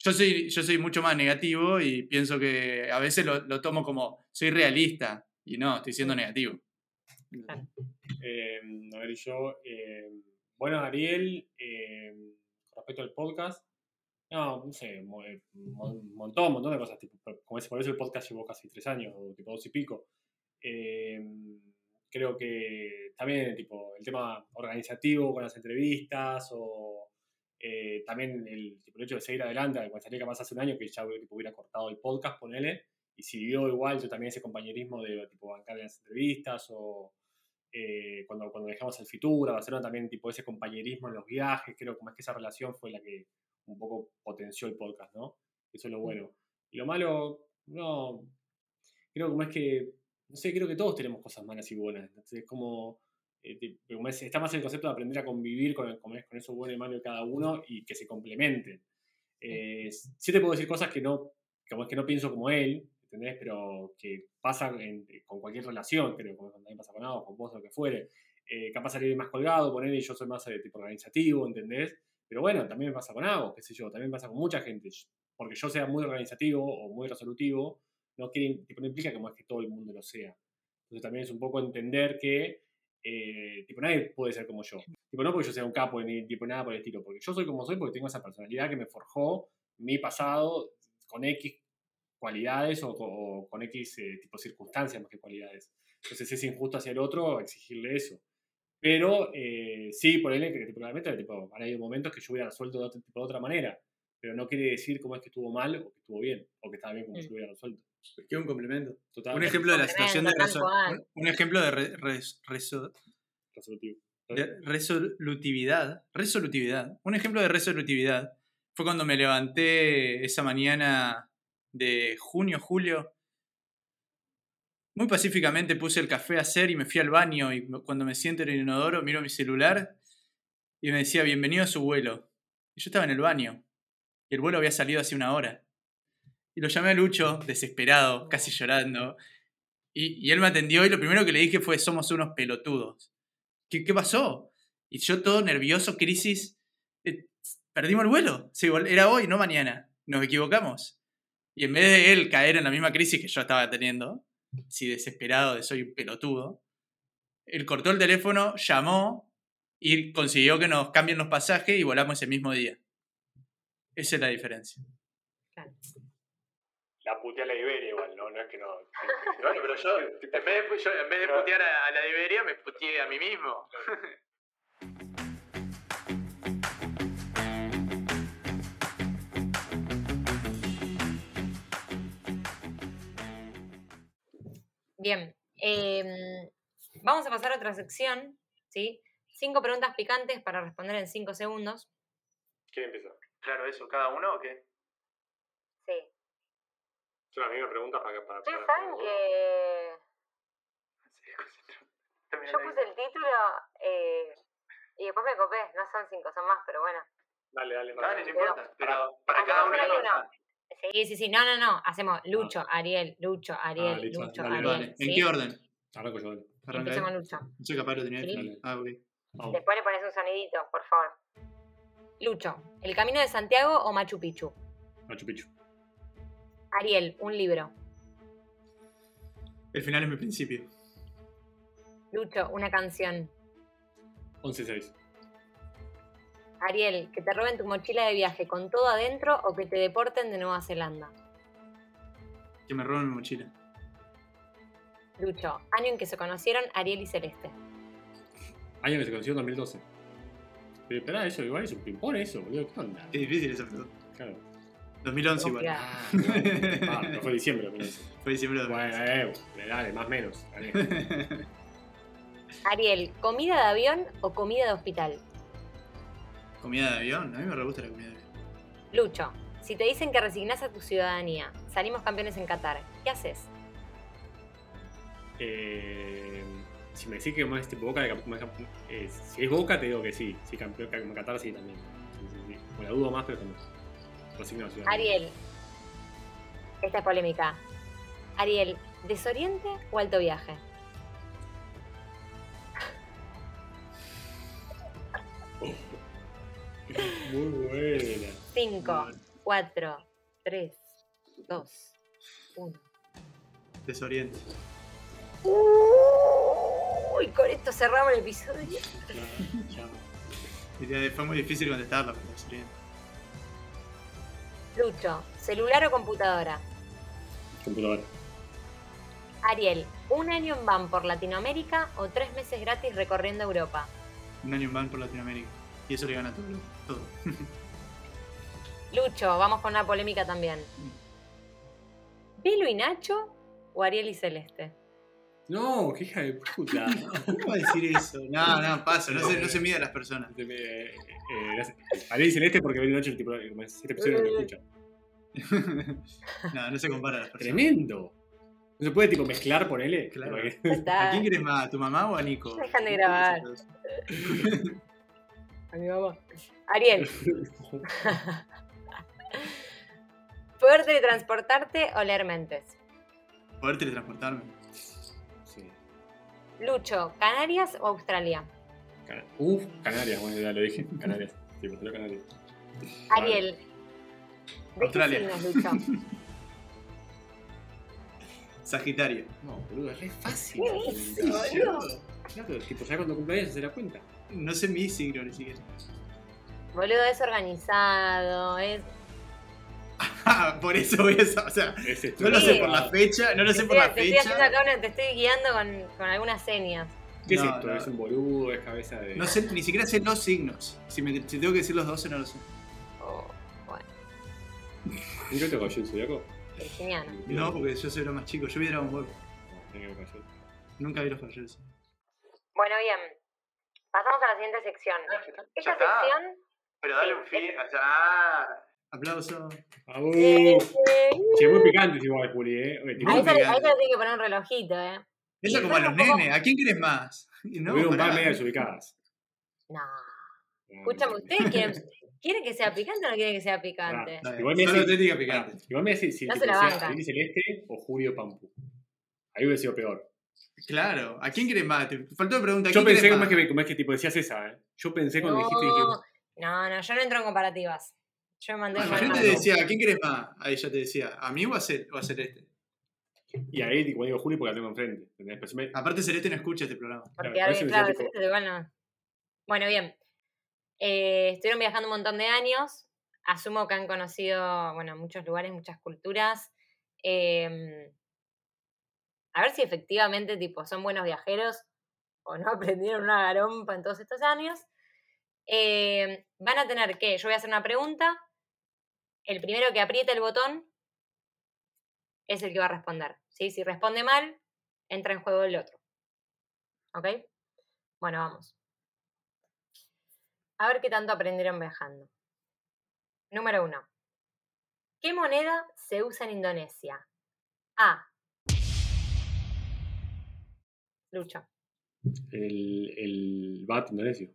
yo, soy, yo soy mucho más negativo y pienso que a veces lo, lo tomo como soy realista y no, estoy siendo negativo. Eh, a ver, y yo. eh, bueno, Ariel, eh, con respecto al podcast, no, no sé, eh, un montón, un montón de cosas. Tipo, como es, por eso el podcast llevó casi tres años, o tipo dos y pico. Eh, creo que también, tipo, el tema organizativo con las entrevistas, o eh, también el, hecho de seguir adelante, cuando salí capaz hace un año que ya tipo, hubiera cortado el podcast, ponele, y siguió igual, yo también ese compañerismo de tipo bancar en las entrevistas, o eh, cuando, cuando dejamos el Fitura, Barcelona también tipo ese compañerismo en los viajes, creo como es que esa relación fue la que un poco potenció el podcast, ¿no? Eso es lo bueno. Y lo malo, no, creo como es que, no sé, creo que todos tenemos cosas malas y buenas, entonces es como, eh, como es- está más el concepto de aprender a convivir con, el- con, eso bueno y malo de cada uno y que se complementen. Eh, sí te puedo decir cosas que no, como es que no pienso como él, ¿entendés? Pero que pasan en- con cualquier relación, creo, como también pasa con Agos, con vos, lo que fuere. Eh, capaz salir más colgado, poner y yo soy más de tipo organizativo, ¿entendés? Pero bueno, también me pasa con Agos, qué sé yo, también pasa con mucha gente. Porque yo sea muy organizativo o muy resolutivo, no, quiere, tipo, no implica como es que todo el mundo lo sea. Entonces también es un poco entender que eh, tipo, nadie puede ser como yo. Tipo, no porque yo sea un capo ni tipo nada por el estilo, porque yo soy como soy porque tengo esa personalidad que me forjó mi pasado con X cualidades o, o con X eh, tipo circunstancias más que cualidades. Entonces es injusto hacia el otro exigirle eso. Pero eh, sí, por él, que tipo, han habido momentos que yo hubiera resuelto de, otro- tipo, de otra manera, pero no quiere decir cómo es que estuvo mal o que estuvo bien, o que estaba bien como yo lo hubiera resuelto. Es que un complemento. Un ejemplo de la situación de tal resol- cual. un, ejemplo de re- res- reso- Resolutivo. de resolutividad. Resolutividad. Un ejemplo de resolutividad fue cuando me levanté esa mañana de junio, julio. Muy pacíficamente puse el café a hacer y me fui al baño y cuando me siento en el inodoro miro mi celular y me decía bienvenido a su vuelo. Y yo estaba en el baño y el vuelo había salido hace una hora. Y lo llamé a Lucho, desesperado, casi llorando. Y, él me atendió y lo primero que le dije fue somos unos pelotudos. ¿Qué, pasó? Y yo todo nervioso, crisis. eh, perdimos el vuelo. Era hoy, no mañana. Nos equivocamos. Y en vez de él caer en la misma crisis que yo estaba teniendo, así desesperado de soy un pelotudo, él cortó el teléfono, llamó y consiguió que nos cambien los pasajes y volamos ese mismo día. Esa es la diferencia. La putea a la Iberia igual, ¿no? No es que no. <laughs> Bueno, pero yo, en vez de, yo, en vez de putear a, a la Iberia, me puteé a mí mismo. Bien. em, vamos a pasar a otra sección, ¿sí? Cinco preguntas picantes para responder en cinco segundos. ¿Quién empieza? Claro, eso, ¿cada uno o qué? Sí. Yo la misma pregunta para, para, Ustedes para- saben que <laughs> yo puse el título eh, y después me copé. No son cinco, son más, pero bueno. Dale, dale, Dale, no importa. Pero para Hacemos cada uno. Sí, sí, sí. No, no, no. Hacemos Lucho, Ariel, Lucho, Ariel, listo, Lucho, dale, Ariel. Vale, ¿en ¿sí? qué orden? Arranco yo, dale. Arranca Empieza él. con Lucho. No sé, capaz lo tenía Sí. Ah, ok. Vamos. Después le pones un sonidito, por favor. Lucho, ¿El Camino de Santiago o Machu Picchu? Machu Picchu. Ariel, un libro. El final es mi principio. Lucho, una canción. 11-6. Ariel, que te roben tu mochila de viaje con todo adentro o que te deporten de Nueva Zelanda. Que me roben mi mochila. Lucho, año en que se conocieron Ariel y Celeste. Año que se conoció en 2012. Pero espera, eso igual es un ping-pong eso, boludo. ¿Qué onda? Es difícil esa pregunta. Claro. 2011 igual. Ah, no, no fue diciembre, pero Fue diciembre de Bueno, 2011. eh, dale, más o menos. <laughs> Ariel, ¿comida de avión o comida de hospital? Comida de avión. A mí me re gusta la comida de avión. Lucho, si te dicen que resignás a tu ciudadanía, salimos campeones en Qatar, ¿qué haces? Eh, si me decís que más tipo Boca, más eh, si es Boca, te digo que sí. Si campeón como Qatar, sí también. Sí, sí, sí. Con la dudo más, pero también. Resigno a Ciudad. Ariel, esta es polémica. Ariel, ¿desoriente o alto viaje? Muy buena. 5, 4, 3, 2, 1. Desoriente. Uy, con esto cerramos el episodio. Y te- Fue muy difícil contestarlo, pero desoriente. Lucho, ¿celular o computadora? Computadora. Ariel, ¿un año en van por Latinoamérica o tres meses gratis recorriendo Europa? Un año en van por Latinoamérica. Y eso le gana todo. todo. Lucho, vamos con una polémica también. ¿Vilo y Nacho o Ariel y Celeste? No, qué hija de puta. <laughs> ¿Cómo va a decir eso? No, no, paso. No se, no se mide a las personas. Eh, eh. Ariel Celeste porque Noche, tipo, como es siete episodios no lo escucha. <laughs> no, no se compara a las personas. Tremendo. No se puede tipo mezclar, ponele. Claro. ¿A quién quieres más? ¿A tu mamá o a Nico? Dejan de grabar. A mi mamá. Ariel, <laughs> ¿poder teletransportarte o leer mentes? Poder teletransportarme. Sí. Lucho, ¿Canarias o Australia? Uf, Canarias, bueno, ya lo dije. <laughs> Canarias. Sí, Canarias. Ariel, ¿de Australia. qué Lucho? <laughs> Sagitario. No, boludo, es re fácil. ¿Qué dice, boludo? Claro, tipo, ya cuando cumpleaños se da cuenta. No sé mi signo ni siquiera. Boludo, es organizado, es... Ah, <laughs> por eso voy a sa- O sea, Es no lo sé por la fecha, no lo Te sé por la te estoy haciendo fecha. acá una- te estoy guiando con, con algunas señas. ¿Qué es No, esto? no. ¿Es un boludo? ¿Es cabeza de.? No sé, ni siquiera sé los signos. Si, me- si tengo que decir los 12, no lo sé. Oh, bueno, ¿Nunca te cayó el zodiaco? virginiano. No, porque yo soy lo más chico. Yo vi Dragon Ball. No, tenía que. Nunca vi los caballeros. Bueno, bien. Pasamos a la siguiente sección. Esta está. sección... Pero dale un fin. Sea, ah, aplauso. ¡Abu! Eh, Che, muy picantes igual, Juli, ¿eh? Ahí se, tiene que poner un relojito, ¿eh? Eso como a los poco- nenes. ¿A quién quieres más? <laughs> No, Hubieron un par medio desubicadas. No. Escúchame, ¿ustedes quieren, <laughs> quieren que sea picante o no quieren que sea picante? Dale, Igual me Solo decís- te diga picante. Igual me decís si No se la. Ariel Celeste o Julio Pampu. Ahí hubiera sido peor. Claro. ¿A quién quieres más? Te faltó pregunta. ¿a Yo pensé, querés como es, más? que, como es que tipo decías esa, ¿eh? Yo pensé cuando No, dijiste, no, no, yo no entro en comparativas. Yo me mantengo Ah, con yo te decía, ¿a quién querés más? Ahí ya te decía, ¿a mí o a, Cel- o a Celeste? y ahí tipo, digo Julio porque la tengo enfrente. Aparte, Celeste no escucha este programa. Porque Claro, alguien, claro, decía, tipo- este igual no. Bueno, bien. Eh, estuvieron viajando un montón de años. Asumo que han conocido, bueno, muchos lugares, muchas culturas. Eh, a ver si efectivamente, tipo, son buenos viajeros o no <laughs> aprendieron una garompa en todos estos años. Eh, van a tener que, yo voy a hacer una pregunta. El primero que apriete el botón es el que va a responder. ¿sí? Si responde mal, entra en juego el otro. ¿Ok? Bueno, vamos. A ver qué tanto aprendieron viajando. Número uno. ¿Qué moneda se usa en Indonesia? A. Lucho. El, el bat indonesio.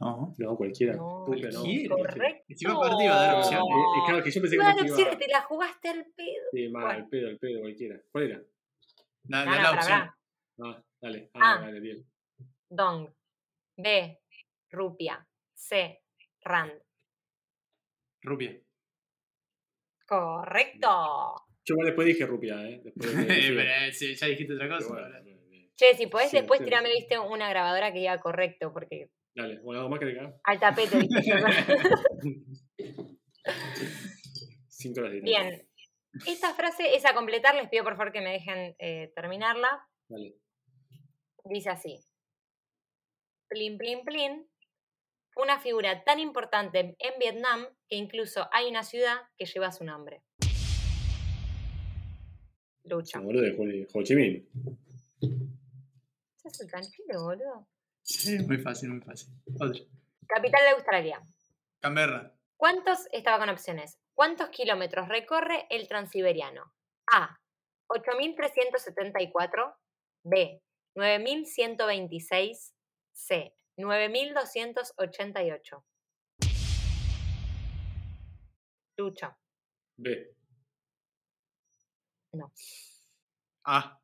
No. No, cualquiera. No, Puta, no. cualquiera. Correcto. Encima aparte iba a dar opciones. Eh, eh, claro, que yo pensé que Iba a te la jugaste al pedo. Sí, mal, al pedo, al pedo, cualquiera. ¿Cuál era? Da, da la opción. Ah, dale. Ah, Ah. dale, bien. Dong. B. Rupia. C. Rand. Rupia. Correcto. Yo igual después dije rupia, ¿eh? Después de- <laughs> sí, Pero, eh, sí, ya dijiste otra pero cosa. Che, si podés Sí, después sí. tirarme, viste, una grabadora que diga correcto, porque Dale, bueno, algo más que al tapete, <laughs> viste. Cinco horas de Bien. Esta frase es a completar, les pido por favor que me dejen eh, terminarla. Dale. Dice así. Plin, plin, plin. fue una figura tan importante en Vietnam que incluso hay una ciudad que lleva su nombre. Lucha. Boludo Ho Chi Minh. ¿Sos el tranquilo, boludo? Sí, muy fácil, muy fácil. Otra. Capital de Australia. Canberra. ¿Cuántos, estaba con opciones, cuántos kilómetros recorre el transiberiano? A, 8.374, B, 9.126, C, 9.288. Lucha. B. No. Ah,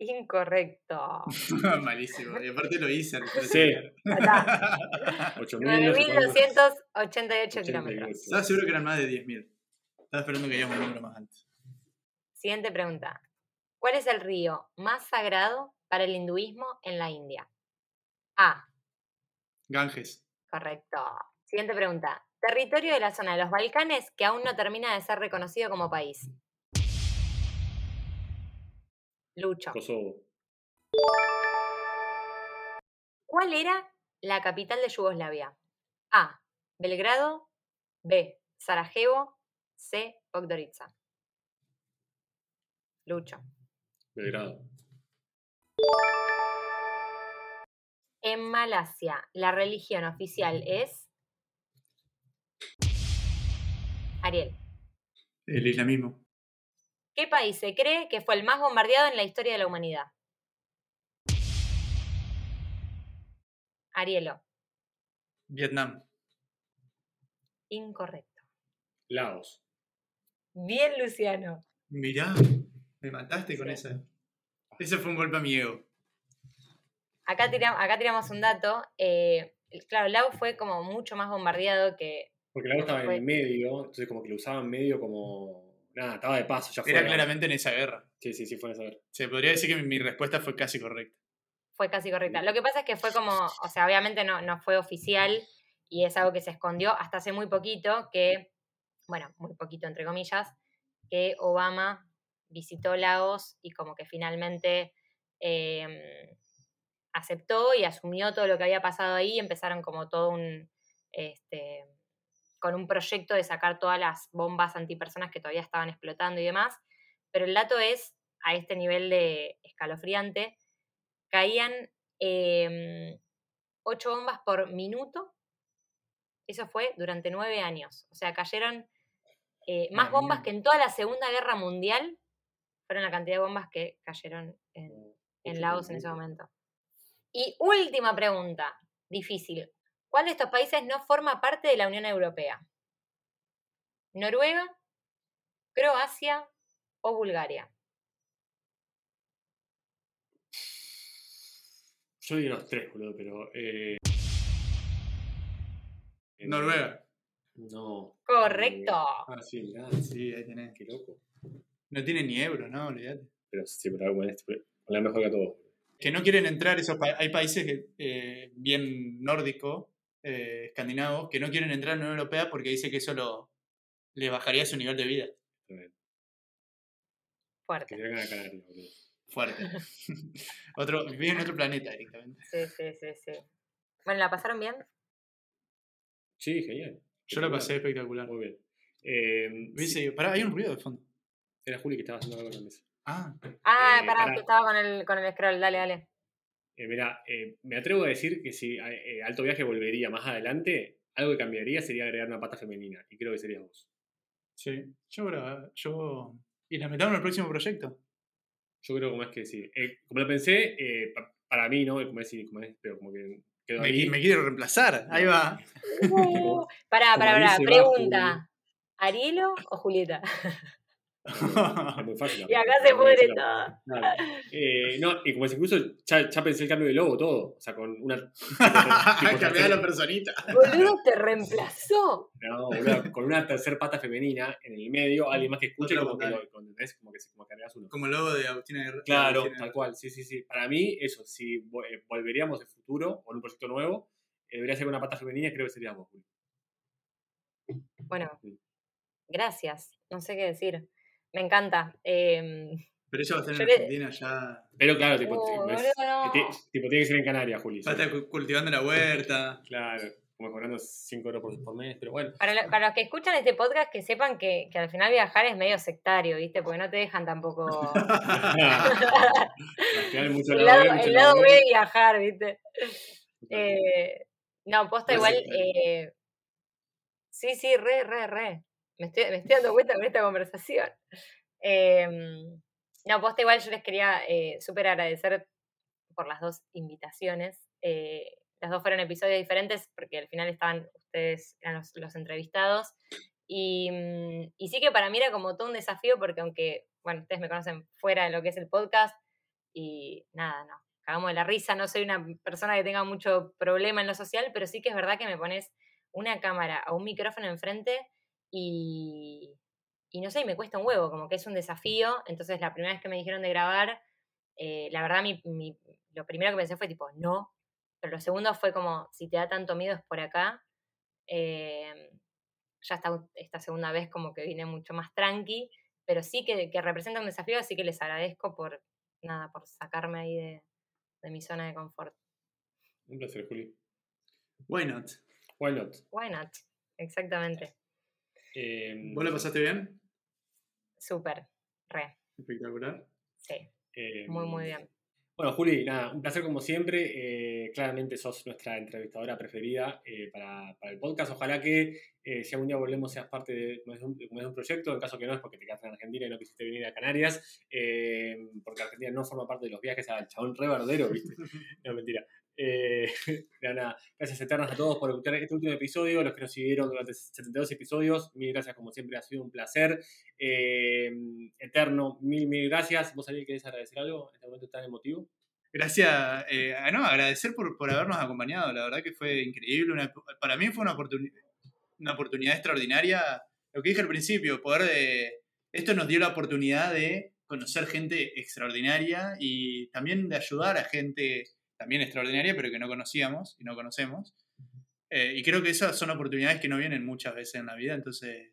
Incorrecto. <laughs> malísimo. Y aparte lo hice. Sí. Acá. 8.000 <laughs> no sé cuánto. 9.288 kilómetros. Estaba seguro que eran más de 10.000. Estaba esperando que haya un número más alto. Siguiente pregunta. ¿Cuál es el río más sagrado para el hinduismo en la India? A. Ganges. Correcto. Siguiente pregunta. Territorio de la zona de los Balcanes que aún no termina de ser reconocido como país. Lucho. Kosovo. ¿Cuál era la capital de Yugoslavia? A. Belgrado. B. Sarajevo. C. Podgorica. Lucho. Belgrado. En Malasia, la religión oficial es. Ariel. El islamismo. ¿Qué país se cree que fue el más bombardeado en la historia de la humanidad? Arielo. Vietnam. Incorrecto. Laos. Bien, Luciano. Mirá, me mataste con esa. Ese fue un golpe a mi ego. Acá, tiram- acá tiramos un dato. eh, claro, Laos fue como mucho más bombardeado que. Porque Laos estaba en el medio, entonces como que lo usaban medio como. Nada, estaba de paso, ya fue. Era claramente en esa guerra. Sí, sí, sí, fue en esa guerra. Se podría decir que mi, mi respuesta fue casi correcta. fue casi correcta. Lo que pasa es que fue como, o sea, obviamente no, no fue oficial y es algo que se escondió hasta hace muy poquito, que, bueno, muy poquito entre comillas, que Obama visitó Laos y como que finalmente eh, aceptó y asumió todo lo que había pasado ahí y empezaron como todo un, este, con un proyecto de sacar todas las bombas antipersonas que todavía estaban explotando y demás. Pero el dato es, a este nivel de escalofriante, caían em, ocho bombas por minuto. Eso fue durante nueve años. O sea, cayeron eh, más bombas que en toda la Segunda Guerra Mundial. Fueron la cantidad de bombas que cayeron en, Laos en ese momento. Y última pregunta, difícil. ¿Cuál de estos países no forma parte de la Unión Europea? ¿Noruega, Croacia o Bulgaria? Yo digo los tres, boludo, pero. Eh... Noruega. No. Correcto. Ah, sí, mirá, Sí, ahí tenés. qué loco. No tiene ni euro, ¿no? Olvídate. Pero sí, pero este, con la mejor que a todos. Que no quieren entrar esos pa- Hay países que, eh, bien nórdicos, eh, escandinavos, que no quieren entrar en la Unión Europea porque dice que eso lo, les bajaría su nivel de vida. Fuerte. Fuerte. <laughs> <laughs> otro, viven en otro planeta directamente. Sí, sí, sí, sí. Bueno, ¿la pasaron bien? Sí, genial. Yo la pasé espectacular. Muy bien. Eh, sí, Pará, hay un ruido de fondo. era Juli que estaba haciendo algo en la mesa. Ah, Ah, Eh, pará, pará. que estaba con el, con el scroll, dale, dale. Eh, mira, me atrevo a decir que si eh, Alto Viaje volvería más adelante, algo que cambiaría sería agregar una pata femenina. Y creo que serías vos. sí. Yo, gra- yo... ¿Y la metamos en el próximo proyecto? Yo creo como es que sí. Eh, como lo pensé, eh, pa- para mí, ¿no? Como es, como es, pero como que quedó Me, ahí. me quiere reemplazar. Ahí va. Uh, <laughs> pará, pará, pará. Pregunta. ¿Arielo o Julieta? <laughs> Es <laughs> muy fácil. Y acá se Sí, todo. Claro. Eh, no, y como es incluso ya, ya pensé el cambio de logo, todo. O sea, con una. <laughs> Cambiar a la personita. <laughs> Boludo, te reemplazó. No, boludo, con una tercer pata femenina en el medio, alguien más que escuche como que, lo, como, ¿entendés? como que, se- como que agregas uno. Como el logo de Agustina Guerrero. Claro, Agustina tal cual, sí, sí, sí. Para mí, eso, si eh, volveríamos de futuro o en un proyecto nuevo, eh, debería ser una pata femenina, creo que sería vos. Bueno, Sí. gracias. No sé qué decir. Me encanta. Eh, Pero ella va a estar en Argentina ya. Pero claro, tipo, Oh, es- no. ti- tipo, tiene que ser en Canarias, Juli. Va a estar cu- cultivando la huerta. <laughs> Claro, como cobrando 5 euros por, por mes, pero bueno. Para, lo- para los que escuchan este podcast, que sepan que, que al final viajar es medio sectario, ¿viste? Porque no te dejan tampoco. <laughs> Al final mucho el lado mucho el lado lado B. De viajar, ¿viste? Eh, no, posta No igual. eh, sí, sí, re, re, re. Me estoy, me estoy dando cuenta con esta conversación. Em, no, posta igual yo les quería eh, súper agradecer por las dos invitaciones. Eh, las dos fueron episodios diferentes porque al final estaban ustedes, eran los, los entrevistados. Y, mm, y sí que para mí era como todo un desafío porque aunque, bueno, ustedes me conocen fuera de lo que es el podcast y nada, no, cagamos de la risa, no soy una persona que tenga mucho problema en lo social, pero sí que es verdad que me pones una cámara o un micrófono enfrente y, y no sé, y me cuesta un huevo, como que es un desafío. Entonces la primera vez que me dijeron de grabar, eh, la verdad mi, mi- lo primero que pensé fue tipo, no, pero lo segundo fue como, si te da tanto miedo es por acá. Eh, ya esta, esta segunda vez como que vine mucho más tranqui, pero sí que, que representa un desafío, así que les agradezco por, nada, por sacarme ahí de, de mi zona de confort. Un placer, Juli. Why not? Why not? Why not? Exactamente. Eh, ¿Vos lo pasaste bien? Súper. Re. Espectacular. Sí. eh, Muy, muy bien. Bueno, Juli, nada, un placer como siempre. eh, claramente sos nuestra entrevistadora preferida eh, para, para el podcast. Ojalá que eh, si algún día volvemos seas parte de, como es un, es un proyecto. En caso que no es porque te quedaste en Argentina y no quisiste venir a Canarias, eh, porque Argentina no forma parte de los viajes al chabón re bardero, ¿viste? <laughs> No, mentira. Eh, <laughs> gracias eternas a todos por escuchar este último episodio, los que nos siguieron durante 72 episodios, mil gracias como siempre, ha sido un placer. Eh, eterno, mil, mil gracias. ¿Vos, Ariel, querés agradecer algo en este momento tan emotivo? Gracias, eh, ah, no, agradecer por, por habernos acompañado, la verdad que fue increíble, para mí fue una, una oportunidad extraordinaria, lo que dije al principio, poder de, esto nos dio la oportunidad de conocer gente extraordinaria y también de ayudar a gente también extraordinaria, pero que no conocíamos y no conocemos. Eh, y creo que esas son oportunidades que no vienen muchas veces en la vida, entonces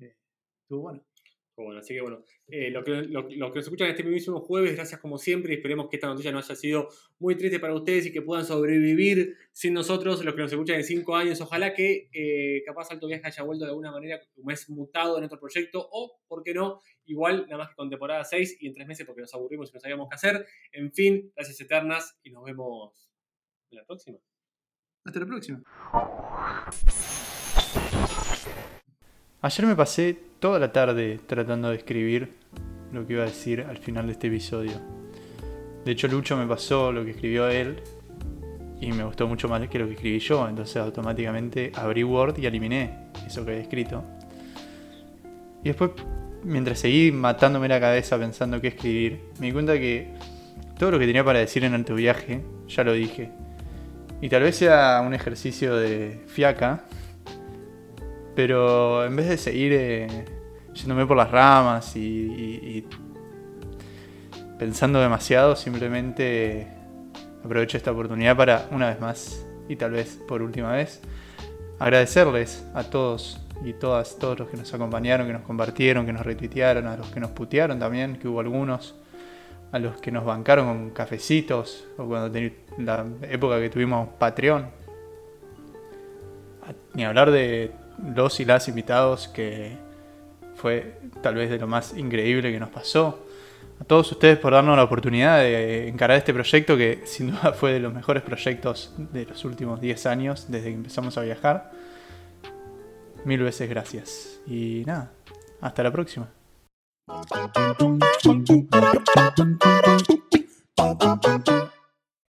eh, estuvo bueno. Bueno, así que bueno, eh, lo, que, lo, que nos escuchan este mismo jueves, gracias como siempre, y esperemos que esta noticia no haya sido muy triste para ustedes y que puedan sobrevivir sin nosotros, los que nos escuchan en cinco años. Ojalá que eh, capaz Alto Viaje haya vuelto de alguna manera, como es mutado en otro proyecto, o, ¿por qué no? Igual, nada más que con temporada 6 y en tres meses porque nos aburrimos y no sabíamos qué hacer. En fin, gracias eternas y nos vemos en la próxima. Hasta la próxima. Ayer me pasé toda la tarde tratando de escribir lo que iba a decir al final de este episodio. De hecho, Lucho me pasó lo que escribió él y me gustó mucho más que lo que escribí yo. Entonces, automáticamente abrí Word y eliminé eso que había escrito. Y después, mientras seguí matándome la cabeza pensando qué escribir, me di cuenta que todo lo que tenía para decir en alto viaje ya lo dije. Y tal vez sea un ejercicio de fiaca, pero en vez de seguir eh, yéndome por las ramas y, y- pensando demasiado, simplemente aprovecho esta oportunidad para, una vez más, y tal vez por última vez, agradecerles a todos y todas, todos los que nos acompañaron, que nos compartieron, que nos retuitearon, a los que nos putearon también, que hubo algunos, a los que nos bancaron con cafecitos, o cuando la época que tuvimos Patreon. Ni hablar de los y las invitados, que fue tal vez de lo más increíble que nos pasó. A todos ustedes por darnos la oportunidad de encarar este proyecto que sin duda fue de los mejores proyectos de los últimos 10 años desde que empezamos a viajar. Mil veces gracias. Y nada, hasta la próxima.